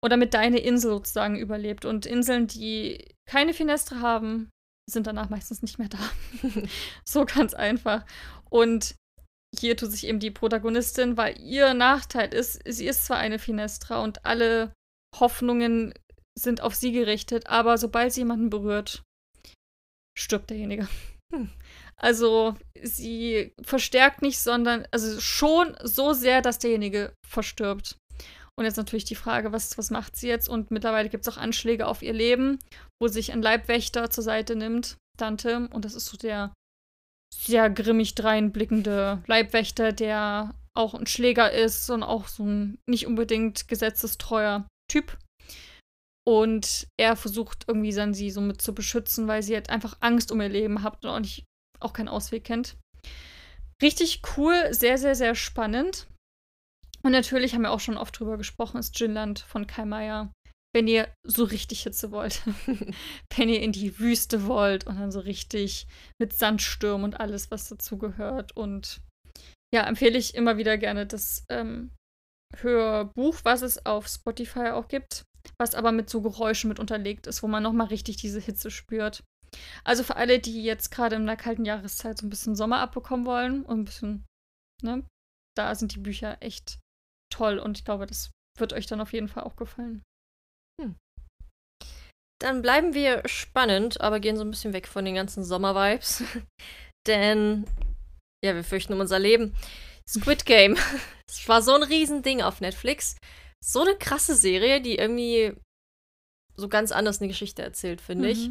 Und damit deine Insel sozusagen überlebt. Und Inseln, die keine Finestre haben, sind danach meistens nicht mehr da. so ganz einfach. Und hier tut sich eben die Protagonistin, weil ihr Nachteil ist, sie ist zwar eine Finestra und alle Hoffnungen sind auf sie gerichtet, aber sobald sie jemanden berührt, stirbt derjenige. Hm. Also sie verstärkt nicht, sondern also schon so sehr, dass derjenige verstirbt. Und jetzt natürlich die Frage, was, was macht sie jetzt? Und mittlerweile gibt es auch Anschläge auf ihr Leben, wo sich ein Leibwächter zur Seite nimmt, Dante. Und das ist so der sehr grimmig dreinblickende Leibwächter, der auch ein Schläger ist und auch so ein nicht unbedingt gesetzestreuer Typ. Und er versucht irgendwie dann sie so mit zu beschützen, weil sie halt einfach Angst um ihr Leben hat und auch, nicht, auch keinen Ausweg kennt. Richtig cool, sehr, sehr, sehr spannend. Und natürlich haben wir auch schon oft drüber gesprochen, ist Ginland von Kai Meier. Wenn ihr so richtig Hitze wollt, wenn ihr in die Wüste wollt und dann so richtig mit Sandstürmen und alles, was dazugehört. Und ja, empfehle ich immer wieder gerne das ähm, Hörbuch, was es auf Spotify auch gibt was aber mit so Geräuschen mit unterlegt ist, wo man nochmal richtig diese Hitze spürt. Also für alle, die jetzt gerade in der kalten Jahreszeit so ein bisschen Sommer abbekommen wollen und ein bisschen, ne, da sind die Bücher echt toll und ich glaube, das wird euch dann auf jeden Fall auch gefallen. Dann bleiben wir spannend, aber gehen so ein bisschen weg von den ganzen Sommer-Vibes. Denn, ja, wir fürchten um unser Leben. Squid Game. Es war so ein Riesending auf Netflix so eine krasse Serie, die irgendwie so ganz anders eine Geschichte erzählt, finde mhm. ich.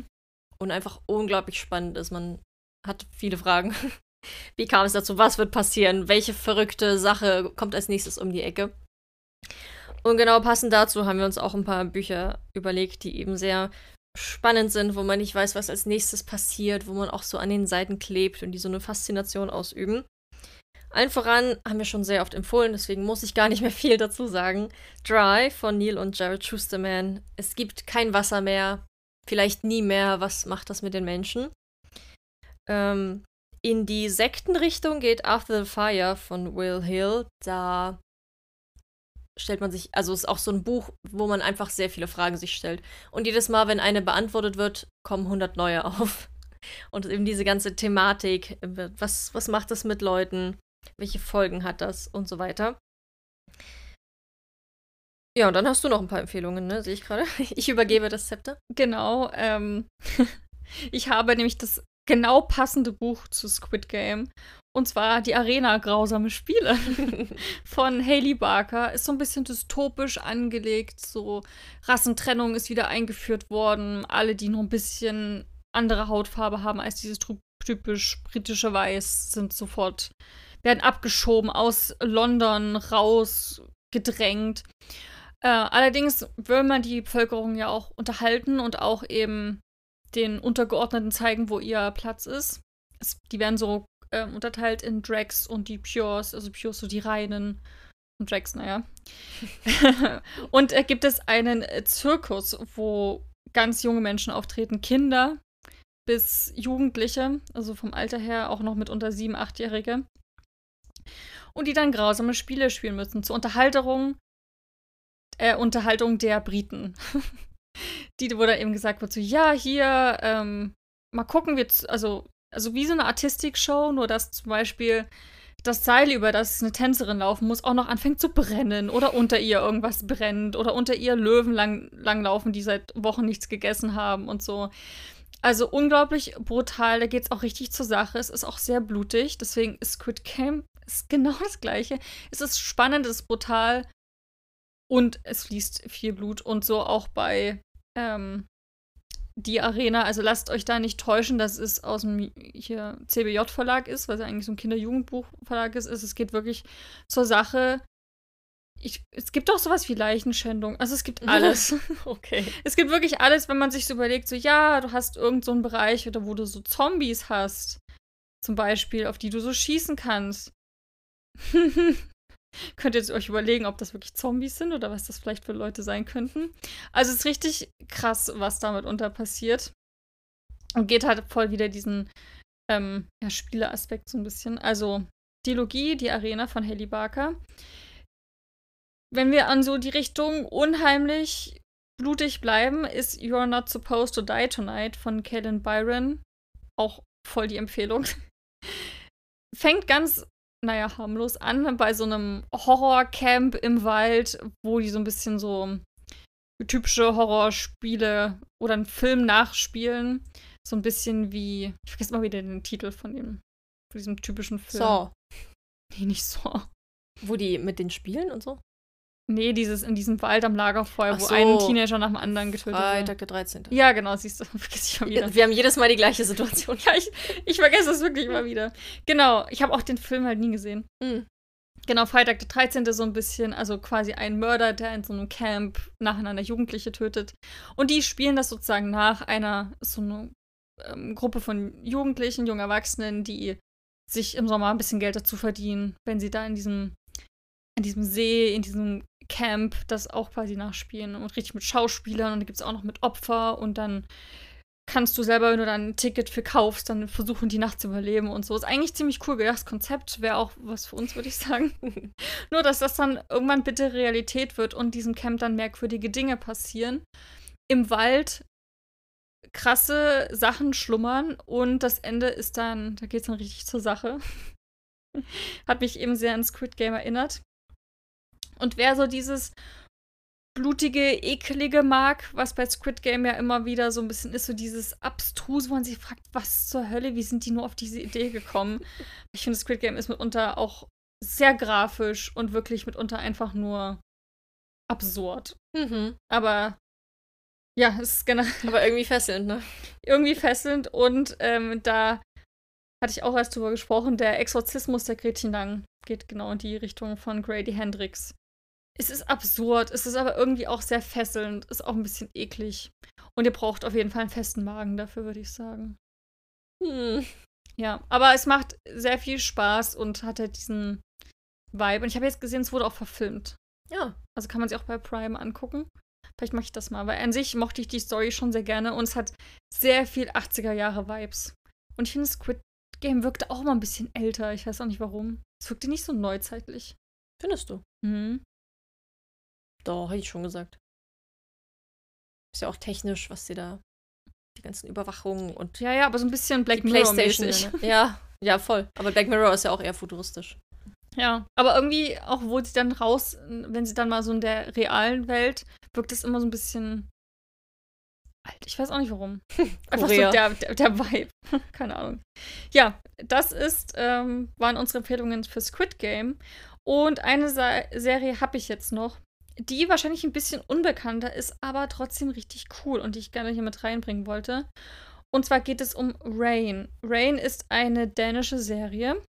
Und einfach unglaublich spannend ist. Man hat viele Fragen. Wie kam es dazu? Was wird passieren? Welche verrückte Sache kommt als nächstes um die Ecke? Und genau passend dazu haben wir uns auch ein paar Bücher überlegt, die eben sehr spannend sind, wo man nicht weiß, was als nächstes passiert, wo man auch so an den Seiten klebt und die so eine Faszination ausüben. Allen voran haben wir schon sehr oft empfohlen, deswegen muss ich gar nicht mehr viel dazu sagen. Dry von Neil und Jared Schusterman. Es gibt kein Wasser mehr, vielleicht nie mehr. Was macht das mit den Menschen? Ähm, in die Sektenrichtung geht After the Fire von Will Hill. Da stellt man sich, also ist auch so ein Buch, wo man einfach sehr viele Fragen sich stellt. Und jedes Mal, wenn eine beantwortet wird, kommen 100 neue auf. Und eben diese ganze Thematik, was, was macht das mit Leuten? welche Folgen hat das und so weiter. Ja, und dann hast du noch ein paar Empfehlungen, ne? Sehe ich gerade. Ich übergebe das Zepter. Genau. Ähm, ich habe nämlich das genau passende Buch zu Squid Game. Und zwar die Arena Grausame Spiele von Haley Barker. Ist so ein bisschen dystopisch angelegt. So Rassentrennung ist wieder eingeführt worden. Alle, die nur ein bisschen andere Hautfarbe haben als dieses typisch britische Weiß, sind sofort werden abgeschoben aus London raus gedrängt. Äh, allerdings will man die Bevölkerung ja auch unterhalten und auch eben den Untergeordneten zeigen, wo ihr Platz ist. Es, die werden so äh, unterteilt in Drags und die Pures, also Pures so die reinen und Drags, naja. und äh, gibt es einen äh, Zirkus, wo ganz junge Menschen auftreten, Kinder bis Jugendliche, also vom Alter her auch noch mit unter sieben, achtjährige und die dann grausame Spiele spielen müssen zur Unterhalterung, äh, Unterhaltung der Briten. die, wo da eben gesagt wird, so, ja, hier, ähm, mal gucken, wir, also, also wie so eine Artistik-Show, nur dass zum Beispiel das Seil, über das eine Tänzerin laufen muss, auch noch anfängt zu brennen oder unter ihr irgendwas brennt oder unter ihr Löwen lang, langlaufen, die seit Wochen nichts gegessen haben und so. Also unglaublich brutal, da geht es auch richtig zur Sache. Es ist auch sehr blutig, deswegen ist Squid Game ist genau das Gleiche. Es ist spannend, es ist brutal und es fließt viel Blut und so auch bei ähm, die Arena. Also lasst euch da nicht täuschen, dass es aus dem hier CBJ-Verlag ist, was ja eigentlich so ein Kinder-Jugendbuch-Verlag ist. Es geht wirklich zur Sache. ich, es gibt auch sowas wie Leichenschändung. Also es gibt alles. okay. Es gibt wirklich alles, wenn man sich so überlegt, so ja, du hast irgendeinen so einen Bereich oder wo du so Zombies hast. Zum Beispiel, auf die du so schießen kannst. Könnt ihr euch überlegen, ob das wirklich Zombies sind oder was das vielleicht für Leute sein könnten. Also es ist richtig krass, was damit unter passiert. Und geht halt voll wieder diesen ähm, ja, Spieleaspekt so ein bisschen. Also Dilogie, die Arena von Haley Barker. Wenn wir an so die Richtung unheimlich blutig bleiben, ist You're Not Supposed to Die Tonight von Kaylin Byron auch voll die Empfehlung. Fängt ganz, naja, harmlos an bei so einem Horrorcamp im Wald, wo die so ein bisschen so typische Horrorspiele oder einen Film nachspielen. So ein bisschen wie, ich vergesse mal wieder den Titel von dem, von diesem typischen Film. Saw. Nee, nicht Saw. Wo die mit den Spielen und so? Nee, dieses in diesem Wald am Lagerfeuer, Ach wo so. ein Teenager nach dem anderen getötet Freitag wird. der 13. Ja, genau, siehst du, vergesse ich mal wieder. Wir haben jedes Mal die gleiche Situation. Ja, ich, ich vergesse das wirklich mal wieder. Genau, ich habe auch den Film halt nie gesehen. Mhm. Genau, Freitag der 13. so ein bisschen, also quasi ein Mörder, der in so einem Camp nacheinander Jugendliche tötet. Und die spielen das sozusagen nach einer, so eine ähm, Gruppe von Jugendlichen, jungen Erwachsenen, die sich im Sommer ein bisschen Geld dazu verdienen, wenn sie da in diesem, in diesem See, in diesem Camp das auch quasi nachspielen und richtig mit Schauspielern und da gibt es auch noch mit Opfer und dann kannst du selber, wenn du dann ein Ticket für kaufst, dann versuchen, die Nacht zu überleben und so. Ist eigentlich ziemlich cool gedacht. Das Konzept wäre auch was für uns, würde ich sagen. Nur, dass das dann irgendwann bitte Realität wird und diesem Camp dann merkwürdige Dinge passieren. Im Wald krasse Sachen schlummern und das Ende ist dann, da geht es dann richtig zur Sache. Hat mich eben sehr an Squid Game erinnert. Und wer so dieses blutige, ekelige mag, was bei Squid Game ja immer wieder so ein bisschen ist, so dieses Abstruse, wo man sich fragt, was zur Hölle, wie sind die nur auf diese Idee gekommen? ich finde, Squid Game ist mitunter auch sehr grafisch und wirklich mitunter einfach nur absurd. Mhm. Aber ja, es ist generell Aber irgendwie fesselnd, ne? irgendwie fesselnd und ähm, da hatte ich auch erst drüber gesprochen, der Exorzismus der Gretchen Lang geht genau in die Richtung von Grady Hendrix. Es ist absurd, es ist aber irgendwie auch sehr fesselnd, ist auch ein bisschen eklig. Und ihr braucht auf jeden Fall einen festen Magen dafür, würde ich sagen. Hm. Ja, aber es macht sehr viel Spaß und hat halt diesen Vibe. Und ich habe jetzt gesehen, es wurde auch verfilmt. Ja. Also kann man sich auch bei Prime angucken. Vielleicht mache ich das mal, weil an sich mochte ich die Story schon sehr gerne und es hat sehr viel 80er Jahre Vibes. Und ich finde, Squid Game wirkte auch mal ein bisschen älter. Ich weiß auch nicht warum. Es wirkte nicht so neuzeitlich. Findest du? Mhm. Doch, hätte ich schon gesagt. Ist ja auch technisch, was sie da. Die ganzen Überwachungen und Ja, ja, aber so ein bisschen Black Mirror-mäßig. Ne? Ja, ja, voll. Aber Black Mirror ist ja auch eher futuristisch. Ja, aber irgendwie, auch wo sie dann raus, wenn sie dann mal so in der realen Welt, wirkt es immer so ein bisschen alt. Ich weiß auch nicht warum. Einfach so der, der, der Vibe. Keine Ahnung. Ja, das ist, ähm, waren unsere Empfehlungen für Squid Game. Und eine Sa Serie habe ich jetzt noch, die wahrscheinlich ein bisschen unbekannter ist, aber trotzdem richtig cool und die ich gerne hier mit reinbringen wollte. Und zwar geht es um Rain. Rain ist eine dänische Serie.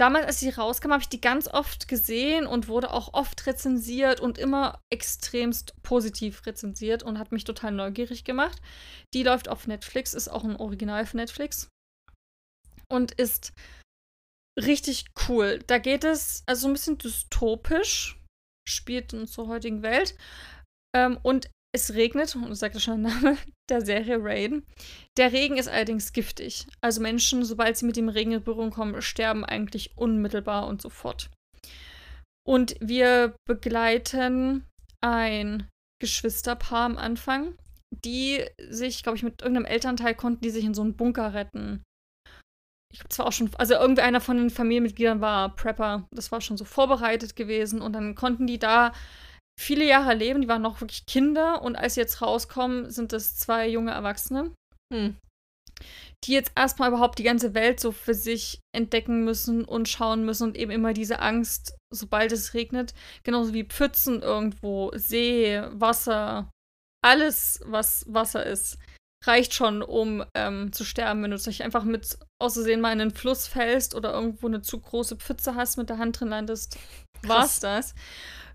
Damals, als sie rauskam, habe ich die ganz oft gesehen und wurde auch oft rezensiert und immer extremst positiv rezensiert und hat mich total neugierig gemacht. Die läuft auf Netflix, ist auch ein Original für Netflix und ist richtig cool. Da geht es also ein bisschen dystopisch, spielt in unserer heutigen Welt ähm, und es regnet, und sagt schon der Name der Serie Rain. Der Regen ist allerdings giftig. Also Menschen, sobald sie mit dem Regen in Berührung kommen, sterben eigentlich unmittelbar und sofort. Und wir begleiten ein Geschwisterpaar am Anfang, die sich, glaube ich, mit irgendeinem Elternteil konnten die sich in so einen Bunker retten. Ich glaube, zwar auch schon, also irgendwie einer von den Familienmitgliedern war Prepper. Das war schon so vorbereitet gewesen und dann konnten die da viele Jahre leben. Die waren noch wirklich Kinder und als sie jetzt rauskommen, sind das zwei junge Erwachsene, Hm. die jetzt erstmal überhaupt die ganze Welt so für sich entdecken müssen und schauen müssen und eben immer diese Angst, sobald es regnet, genauso wie Pfützen irgendwo, See, Wasser, alles, was Wasser ist, reicht schon, um ähm, zu sterben, wenn du dich einfach mit auszusehen mal in einen Fluss fällst oder irgendwo eine zu große Pfütze hast, mit der Hand drin landest, war's das.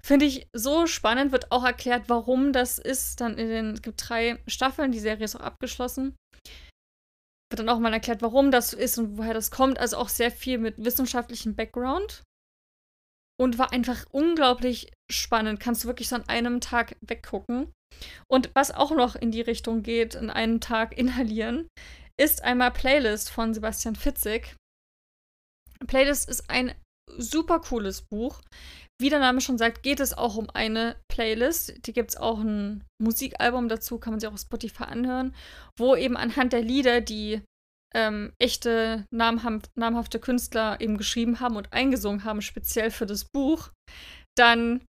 Finde ich so spannend, wird auch erklärt, warum das ist. Dann in den, es gibt drei Staffeln, die Serie ist auch abgeschlossen. Wird dann auch mal erklärt, warum das ist und woher das kommt. Also auch sehr viel mit wissenschaftlichem Background. Und war einfach unglaublich spannend. Kannst du wirklich so an einem Tag weggucken. Und was auch noch in die Richtung geht, in einem Tag inhalieren, ist einmal Playlist von Sebastian Fitzig. Playlist ist ein super cooles Buch wie der Name schon sagt, geht es auch um eine Playlist. Die gibt es auch ein Musikalbum dazu, kann man sich auch auf Spotify anhören, wo eben anhand der Lieder, die ähm, echte namhaft, namhafte Künstler eben geschrieben haben und eingesungen haben, speziell für das Buch, dann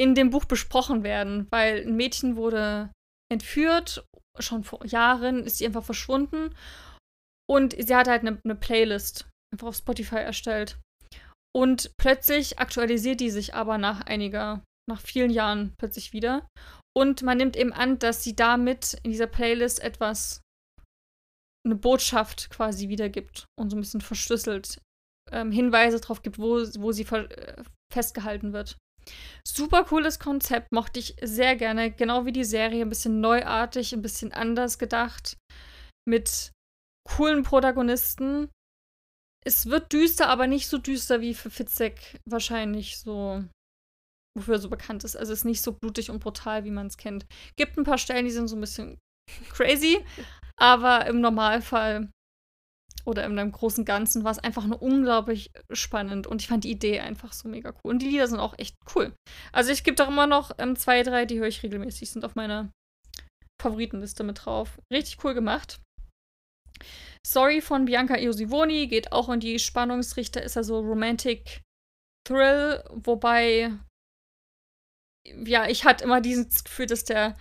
in dem Buch besprochen werden, weil ein Mädchen wurde entführt, schon vor Jahren ist sie einfach verschwunden und sie hat halt eine, eine Playlist einfach auf Spotify erstellt. Und plötzlich aktualisiert die sich aber nach einiger, nach vielen Jahren plötzlich wieder. Und man nimmt eben an, dass sie damit in dieser Playlist etwas, eine Botschaft quasi wiedergibt und so ein bisschen verschlüsselt ähm, Hinweise darauf gibt, wo, wo sie äh, festgehalten wird. Super cooles Konzept, mochte ich sehr gerne. Genau wie die Serie, ein bisschen neuartig, ein bisschen anders gedacht. Mit coolen Protagonisten es wird düster, aber nicht so düster wie für Fitzek wahrscheinlich so, wofür er so bekannt ist. Also es ist nicht so blutig und brutal, wie man es kennt. Gibt ein paar Stellen, die sind so ein bisschen crazy, aber im Normalfall oder in einem großen Ganzen war es einfach nur unglaublich spannend und ich fand die Idee einfach so mega cool. Und die Lieder sind auch echt cool. Also ich gebe doch immer noch ähm, zwei, drei, die höre ich regelmäßig, sind auf meiner Favoritenliste mit drauf. Richtig cool gemacht. Sorry von Bianca Iosivoni geht auch in die Spannungsrichter, ist also Romantic Thrill, wobei ja, ich hatte immer dieses Gefühl, dass der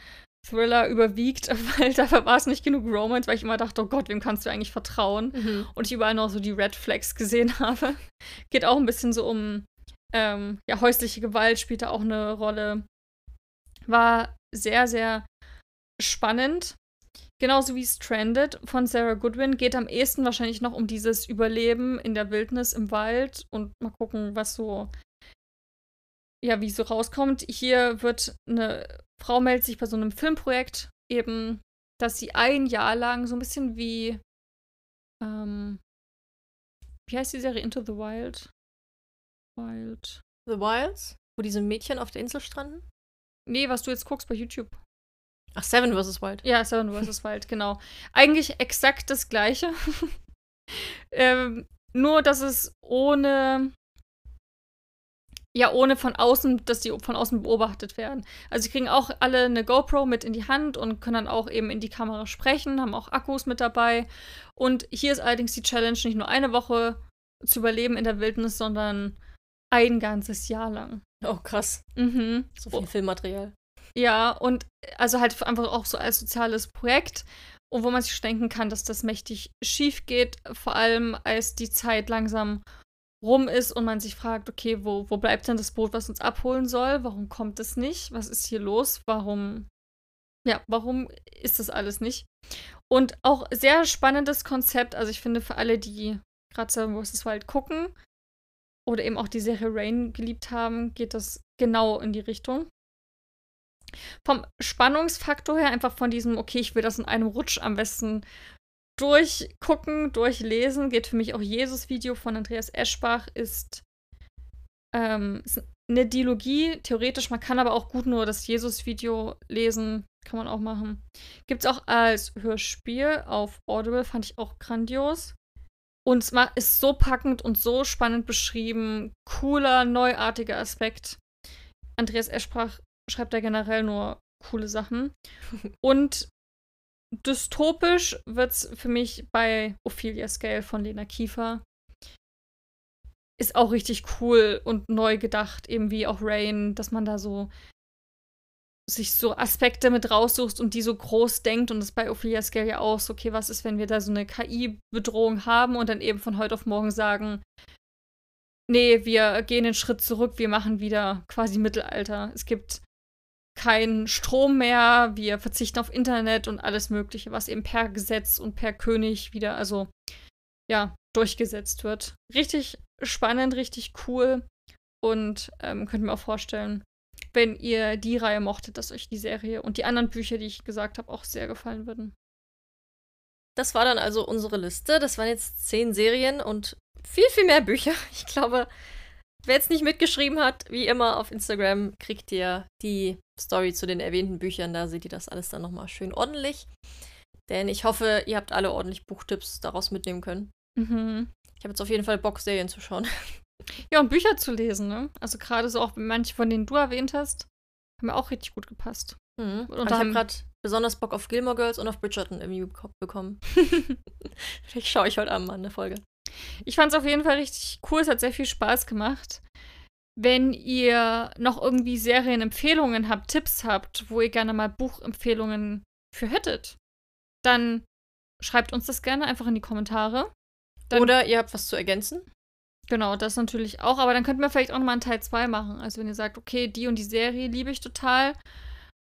Thriller überwiegt, weil dafür war es nicht genug Romance, weil ich immer dachte, oh Gott, wem kannst du eigentlich vertrauen? Mhm. Und ich überall noch so die Red Flags gesehen habe. Geht auch ein bisschen so um ähm, ja, häusliche Gewalt, spielt da auch eine Rolle. War sehr, sehr spannend. Genauso wie Stranded von Sarah Goodwin geht am ehesten wahrscheinlich noch um dieses Überleben in der Wildnis im Wald und mal gucken, was so, ja, wie so rauskommt. Hier wird eine Frau meldet sich bei so einem Filmprojekt eben, dass sie ein Jahr lang so ein bisschen wie, ähm, wie heißt die Serie Into the Wild? Wild. The Wilds? Wo diese Mädchen auf der Insel stranden? Nee, was du jetzt guckst bei YouTube. Ach, Seven vs. Wild. Ja, Seven vs. Wild, genau. Eigentlich exakt das gleiche. ähm, nur, dass es ohne. Ja, ohne von außen, dass die von außen beobachtet werden. Also, sie kriegen auch alle eine GoPro mit in die Hand und können dann auch eben in die Kamera sprechen, haben auch Akkus mit dabei. Und hier ist allerdings die Challenge, nicht nur eine Woche zu überleben in der Wildnis, sondern ein ganzes Jahr lang. Oh, krass. Mhm. So viel Filmmaterial. Ja, und also halt einfach auch so als soziales Projekt. Und wo man sich denken kann, dass das mächtig schief geht, vor allem als die Zeit langsam rum ist und man sich fragt, okay, wo, wo bleibt denn das Boot, was uns abholen soll? Warum kommt es nicht? Was ist hier los? Warum, ja, warum ist das alles nicht? Und auch sehr spannendes Konzept. Also ich finde für alle, die gerade Seven vs. Wild gucken oder eben auch die Serie Rain geliebt haben, geht das genau in die Richtung. Vom Spannungsfaktor her, einfach von diesem, okay, ich will das in einem Rutsch am besten durchgucken, durchlesen, geht für mich auch Jesus-Video von Andreas Eschbach, ist, ähm, ist eine Dialogie, theoretisch, man kann aber auch gut nur das Jesus-Video lesen, kann man auch machen. Gibt es auch als Hörspiel auf Audible, fand ich auch grandios. Und es ist so packend und so spannend beschrieben. Cooler, neuartiger Aspekt. Andreas Eschbach schreibt er generell nur coole Sachen. Und dystopisch wird es für mich bei Ophelia Scale von Lena Kiefer. Ist auch richtig cool und neu gedacht, eben wie auch Rain, dass man da so sich so Aspekte mit raussucht und die so groß denkt und das bei Ophelia Scale ja auch so, okay, was ist, wenn wir da so eine KI-Bedrohung haben und dann eben von heute auf morgen sagen, nee, wir gehen einen Schritt zurück, wir machen wieder quasi Mittelalter. Es gibt kein Strom mehr, wir verzichten auf Internet und alles Mögliche, was eben per Gesetz und per König wieder, also ja, durchgesetzt wird. Richtig spannend, richtig cool und ähm, könnt mir auch vorstellen, wenn ihr die Reihe mochtet, dass euch die Serie und die anderen Bücher, die ich gesagt habe, auch sehr gefallen würden. Das war dann also unsere Liste. Das waren jetzt zehn Serien und viel, viel mehr Bücher. Ich glaube, wer jetzt nicht mitgeschrieben hat, wie immer auf Instagram, kriegt ihr die Story zu den erwähnten Büchern. Da seht ihr das alles dann nochmal schön ordentlich. Denn ich hoffe, ihr habt alle ordentlich Buchtipps daraus mitnehmen können. Mhm. Ich habe jetzt auf jeden Fall Bock, Serien zu schauen. Ja, und Bücher zu lesen, ne? Also gerade so auch manche, von denen du erwähnt hast, haben mir auch richtig gut gepasst. Mhm. Und ich habe gerade besonders Bock auf Gilmore Girls und auf Bridgerton irgendwie bekommen. Vielleicht schaue ich heute Abend mal eine Folge. Ich fand es auf jeden Fall richtig cool. Es hat sehr viel Spaß gemacht. Wenn ihr noch irgendwie Serienempfehlungen habt, Tipps habt, wo ihr gerne mal Buchempfehlungen für hättet, dann schreibt uns das gerne einfach in die Kommentare. Dann Oder ihr habt was zu ergänzen. Genau, das natürlich auch. Aber dann könnten wir vielleicht auch nochmal einen Teil 2 machen. Also wenn ihr sagt, okay, die und die Serie liebe ich total.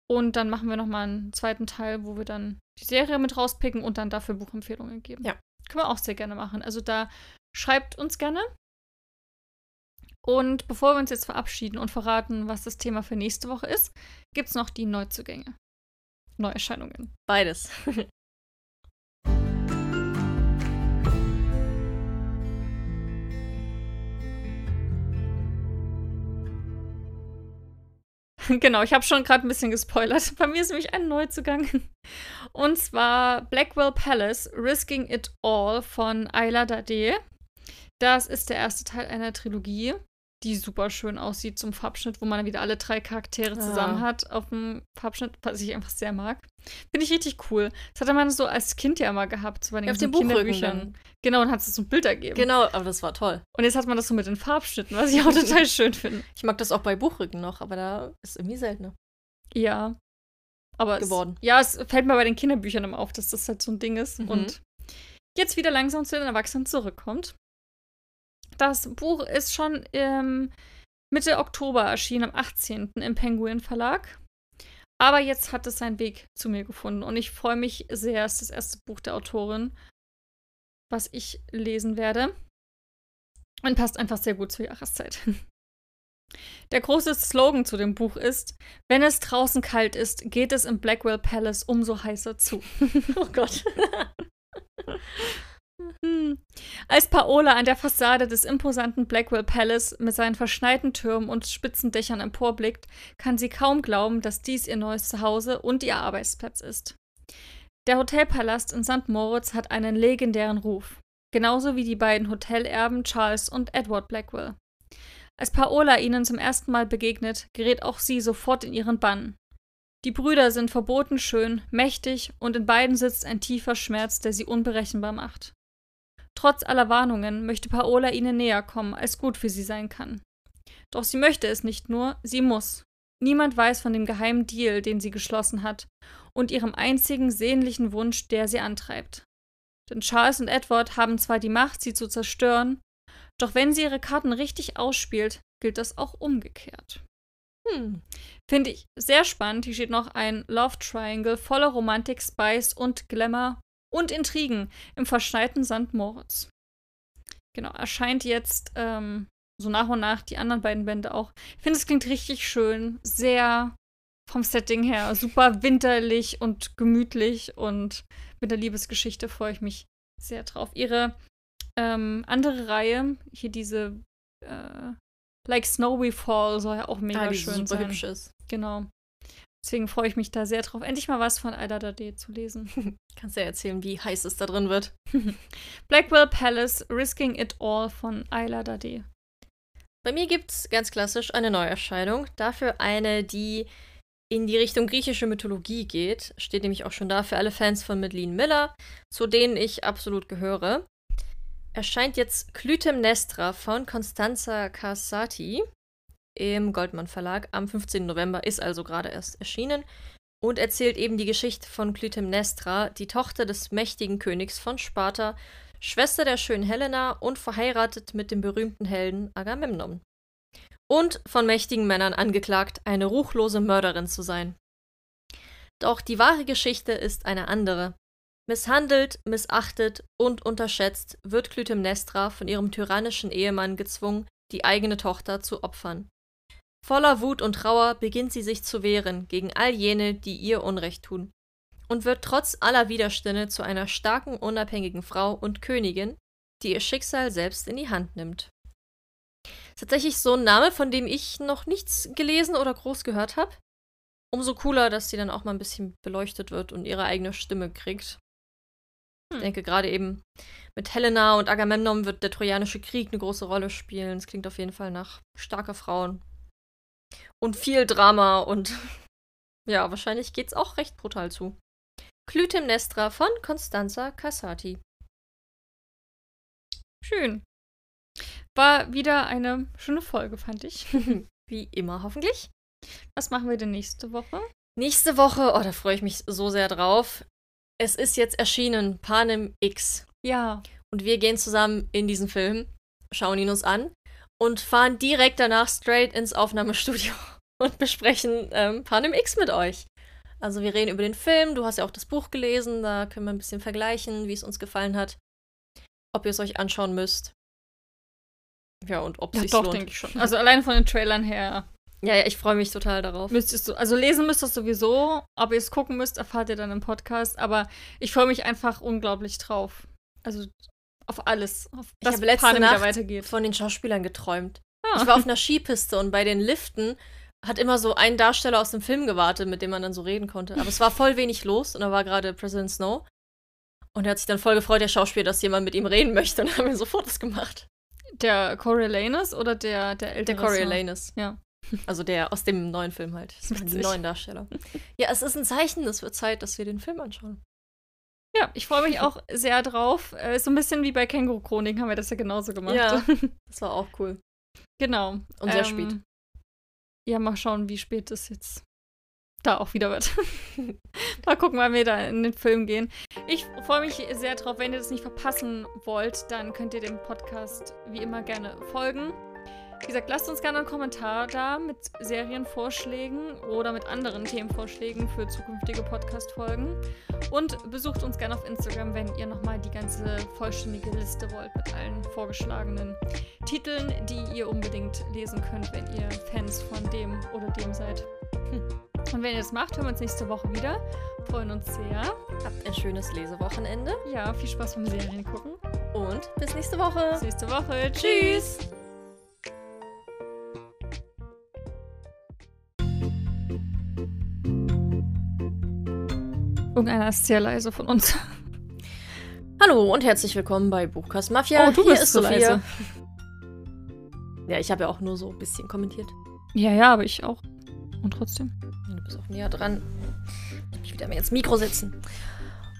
Und dann machen wir nochmal einen zweiten Teil, wo wir dann die Serie mit rauspicken und dann dafür Buchempfehlungen geben. Ja. Können wir auch sehr gerne machen. Also da schreibt uns gerne. Und bevor wir uns jetzt verabschieden und verraten, was das Thema für nächste Woche ist, gibt es noch die Neuzugänge. Neuerscheinungen. Beides. Genau, ich habe schon gerade ein bisschen gespoilert. Bei mir ist nämlich ein Neuzugang. Und zwar Blackwell Palace, Risking It All von Ayla Dade. Das ist der erste Teil einer Trilogie die super schön aussieht zum Farbschnitt, wo man wieder alle drei Charaktere zusammen hat auf dem Farbschnitt, was ich einfach sehr mag. Finde ich richtig cool. Das hatte man so als Kind ja immer gehabt, so bei den ja, auf den Kinderbüchern. Genau, und hat es so ein Bild ergeben. Genau, aber das war toll. Und jetzt hat man das so mit den Farbschnitten, was ich auch total schön finde. Ich mag das auch bei Buchrücken noch, aber da ist irgendwie seltener. Ja. Aber geworden. Es, ja, es fällt mir bei den Kinderbüchern immer auf, dass das halt so ein Ding ist. Mhm. Und jetzt wieder langsam zu den Erwachsenen zurückkommt. Das Buch ist schon ähm, Mitte Oktober erschienen, am 18. im Penguin Verlag. Aber jetzt hat es seinen Weg zu mir gefunden und ich freue mich sehr. Es ist das erste Buch der Autorin, was ich lesen werde. Und passt einfach sehr gut zur Jahreszeit. Der große Slogan zu dem Buch ist: Wenn es draußen kalt ist, geht es im Blackwell Palace umso heißer zu. oh Gott. Hm. Als Paola an der Fassade des imposanten Blackwell Palace mit seinen verschneiten Türmen und spitzen Dächern emporblickt, kann sie kaum glauben, dass dies ihr neues Zuhause und ihr Arbeitsplatz ist. Der Hotelpalast in St. Moritz hat einen legendären Ruf, genauso wie die beiden Hotelerben Charles und Edward Blackwell. Als Paola ihnen zum ersten Mal begegnet, gerät auch sie sofort in ihren Bann. Die Brüder sind verboten schön, mächtig und in beiden sitzt ein tiefer Schmerz, der sie unberechenbar macht. Trotz aller Warnungen möchte Paola ihnen näher kommen, als gut für sie sein kann. Doch sie möchte es nicht nur, sie muss. Niemand weiß von dem geheimen Deal, den sie geschlossen hat, und ihrem einzigen sehnlichen Wunsch, der sie antreibt. Denn Charles und Edward haben zwar die Macht, sie zu zerstören, doch wenn sie ihre Karten richtig ausspielt, gilt das auch umgekehrt. Hm. Finde ich sehr spannend. Hier steht noch ein Love Triangle voller Romantik, Spice und Glamour und Intrigen im verschneiten St. Moritz. Genau, erscheint jetzt ähm, so nach und nach die anderen beiden Bände auch. Ich finde, es klingt richtig schön, sehr vom Setting her super winterlich und gemütlich und mit der Liebesgeschichte freue ich mich sehr drauf. Ihre ähm, andere Reihe, hier diese äh, Like Snowy Fall soll ja auch mega ah, schön super sein. hübsch ist. Genau. Deswegen freue ich mich da sehr drauf, endlich mal was von Aida Dade zu lesen. Kannst du ja erzählen, wie heiß es da drin wird. Blackwell Palace, Risking It All von Ayla Dade. Bei mir gibt es ganz klassisch eine Neuerscheinung. Dafür eine, die in die Richtung griechische Mythologie geht. Steht nämlich auch schon da für alle Fans von Madeleine Miller, zu denen ich absolut gehöre. Erscheint jetzt Clytemnestra von Constanza Cassati im Goldmann Verlag am 15. November, ist also gerade erst erschienen und erzählt eben die Geschichte von Clytemnestra, die Tochter des mächtigen Königs von Sparta, Schwester der schönen Helena und verheiratet mit dem berühmten Helden Agamemnon. und von mächtigen Männern angeklagt, eine ruchlose Mörderin zu sein. Doch die wahre Geschichte ist eine andere. Misshandelt, missachtet und unterschätzt wird Clytemnestra von ihrem tyrannischen Ehemann gezwungen, die eigene Tochter zu opfern. Voller Wut und Trauer beginnt sie sich zu wehren gegen all jene, die ihr Unrecht tun, und wird trotz aller Widerstände zu einer starken, unabhängigen Frau und Königin, die ihr Schicksal selbst in die Hand nimmt. Tatsächlich so ein Name, von dem ich noch nichts gelesen oder groß gehört habe. Umso cooler, dass sie dann auch mal ein bisschen beleuchtet wird und ihre eigene Stimme kriegt. Hm. Ich denke, gerade eben mit Helena und Agamemnon wird der Trojanische Krieg eine große Rolle spielen. Es klingt auf jeden Fall nach starker Frauen. Und viel Drama und ja, wahrscheinlich geht's auch recht brutal zu. Clytemnestra von Constanza Cassati. Schön. War wieder eine schöne Folge, fand ich. Wie immer, hoffentlich. Was machen wir denn nächste Woche? Nächste Woche, oh, da freue ich mich so sehr drauf. Es ist jetzt erschienen, Panem X. Ja. Und wir gehen zusammen in diesen Film, schauen ihn uns an und fahren direkt danach straight ins Aufnahmestudio und besprechen ähm, Panem X mit euch. Also wir reden über den Film, du hast ja auch das Buch gelesen, da können wir ein bisschen vergleichen, wie es uns gefallen hat, ob ihr es euch anschauen müsst. Ja, und ob ja, sich doch, lohnt. denke ich schon. Also allein von den Trailern her. Ja, ja, ich freue mich total darauf. Müsstest du, also lesen müsst ihr sowieso, ob ihr es gucken müsst, erfahrt ihr dann im Podcast. Aber ich freue mich einfach unglaublich drauf. Also auf alles. Auf ich habe letzte Panem Nacht weitergeht. von den Schauspielern geträumt. Ah. Ich war auf einer Skipiste und bei den Liften hat immer so ein Darsteller aus dem Film gewartet, mit dem man dann so reden konnte. Aber es war voll wenig los und da war gerade President Snow. Und er hat sich dann voll gefreut, der Schauspieler, dass jemand mit ihm reden möchte und haben wir sofort das gemacht. Der Coriolanus oder der, der ältere? Der Coriolanus. Ja. Also der aus dem neuen Film halt. Das waren die neuen Darsteller. Ja, es ist ein Zeichen, es wird Zeit, dass wir den Film anschauen. Ja, ich freue mich auch sehr drauf. Äh, so ein bisschen wie bei Känguru Chronik haben wir das ja genauso gemacht. Ja, das war auch cool. Genau. Und sehr ähm, spät. Ja, mal schauen, wie spät es jetzt da auch wieder wird. mal gucken, wann wir da in den Film gehen. Ich freue mich sehr drauf. Wenn ihr das nicht verpassen wollt, dann könnt ihr dem Podcast wie immer gerne folgen. Wie gesagt, lasst uns gerne einen Kommentar da mit Serienvorschlägen oder mit anderen Themenvorschlägen für zukünftige Podcast-Folgen. Und besucht uns gerne auf Instagram, wenn ihr nochmal die ganze vollständige Liste wollt mit allen vorgeschlagenen Titeln, die ihr unbedingt lesen könnt, wenn ihr Fans von dem oder dem seid. Hm. Und wenn ihr das macht, hören wir uns nächste Woche wieder. Freuen uns sehr. Habt ein schönes Lesewochenende. Ja, viel Spaß beim Serien gucken. Und bis nächste Woche. Bis nächste Woche. Tschüss. Irgendeiner ist sehr leise von uns. Hallo und herzlich willkommen bei Buchkast Mafia. Oh, du Hier bist ist so Sophia. leise. Ja, ich habe ja auch nur so ein bisschen kommentiert. Ja, ja, aber ich auch. Und trotzdem. Du bist auch näher dran. Ich wieder mehr ins Mikro setzen.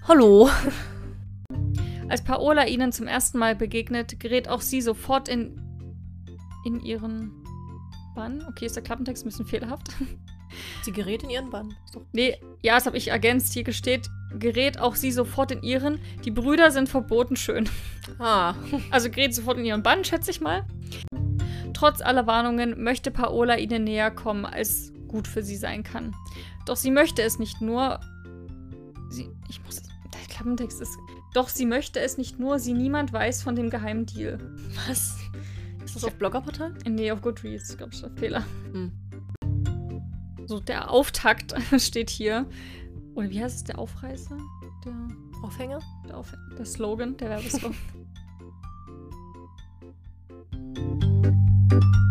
Hallo. Als Paola ihnen zum ersten Mal begegnet, gerät auch sie sofort in, in ihren Bann. Okay, ist der Klappentext ein bisschen fehlerhaft. Sie gerät in ihren Bann. Nee, ja, das habe ich ergänzt. Hier steht, gerät auch sie sofort in ihren. Die Brüder sind verboten schön. Ah. Also gerät sofort in ihren Bann, schätze ich mal. Trotz aller Warnungen möchte Paola ihnen näher kommen, als gut für sie sein kann. Doch sie möchte es nicht nur. Sie. Ich muss. Der Klappentext ist. Doch sie möchte es nicht nur, sie niemand weiß von dem geheimen Deal. Was? Ist das auf Bloggerportal? Nee, auf Goodreads, glaube ich, ist ein Fehler. Hm so der Auftakt steht hier. Und wie heißt es, der Aufreißer? Der Aufhänger? Der, Aufh der Slogan, der Werbeslogan.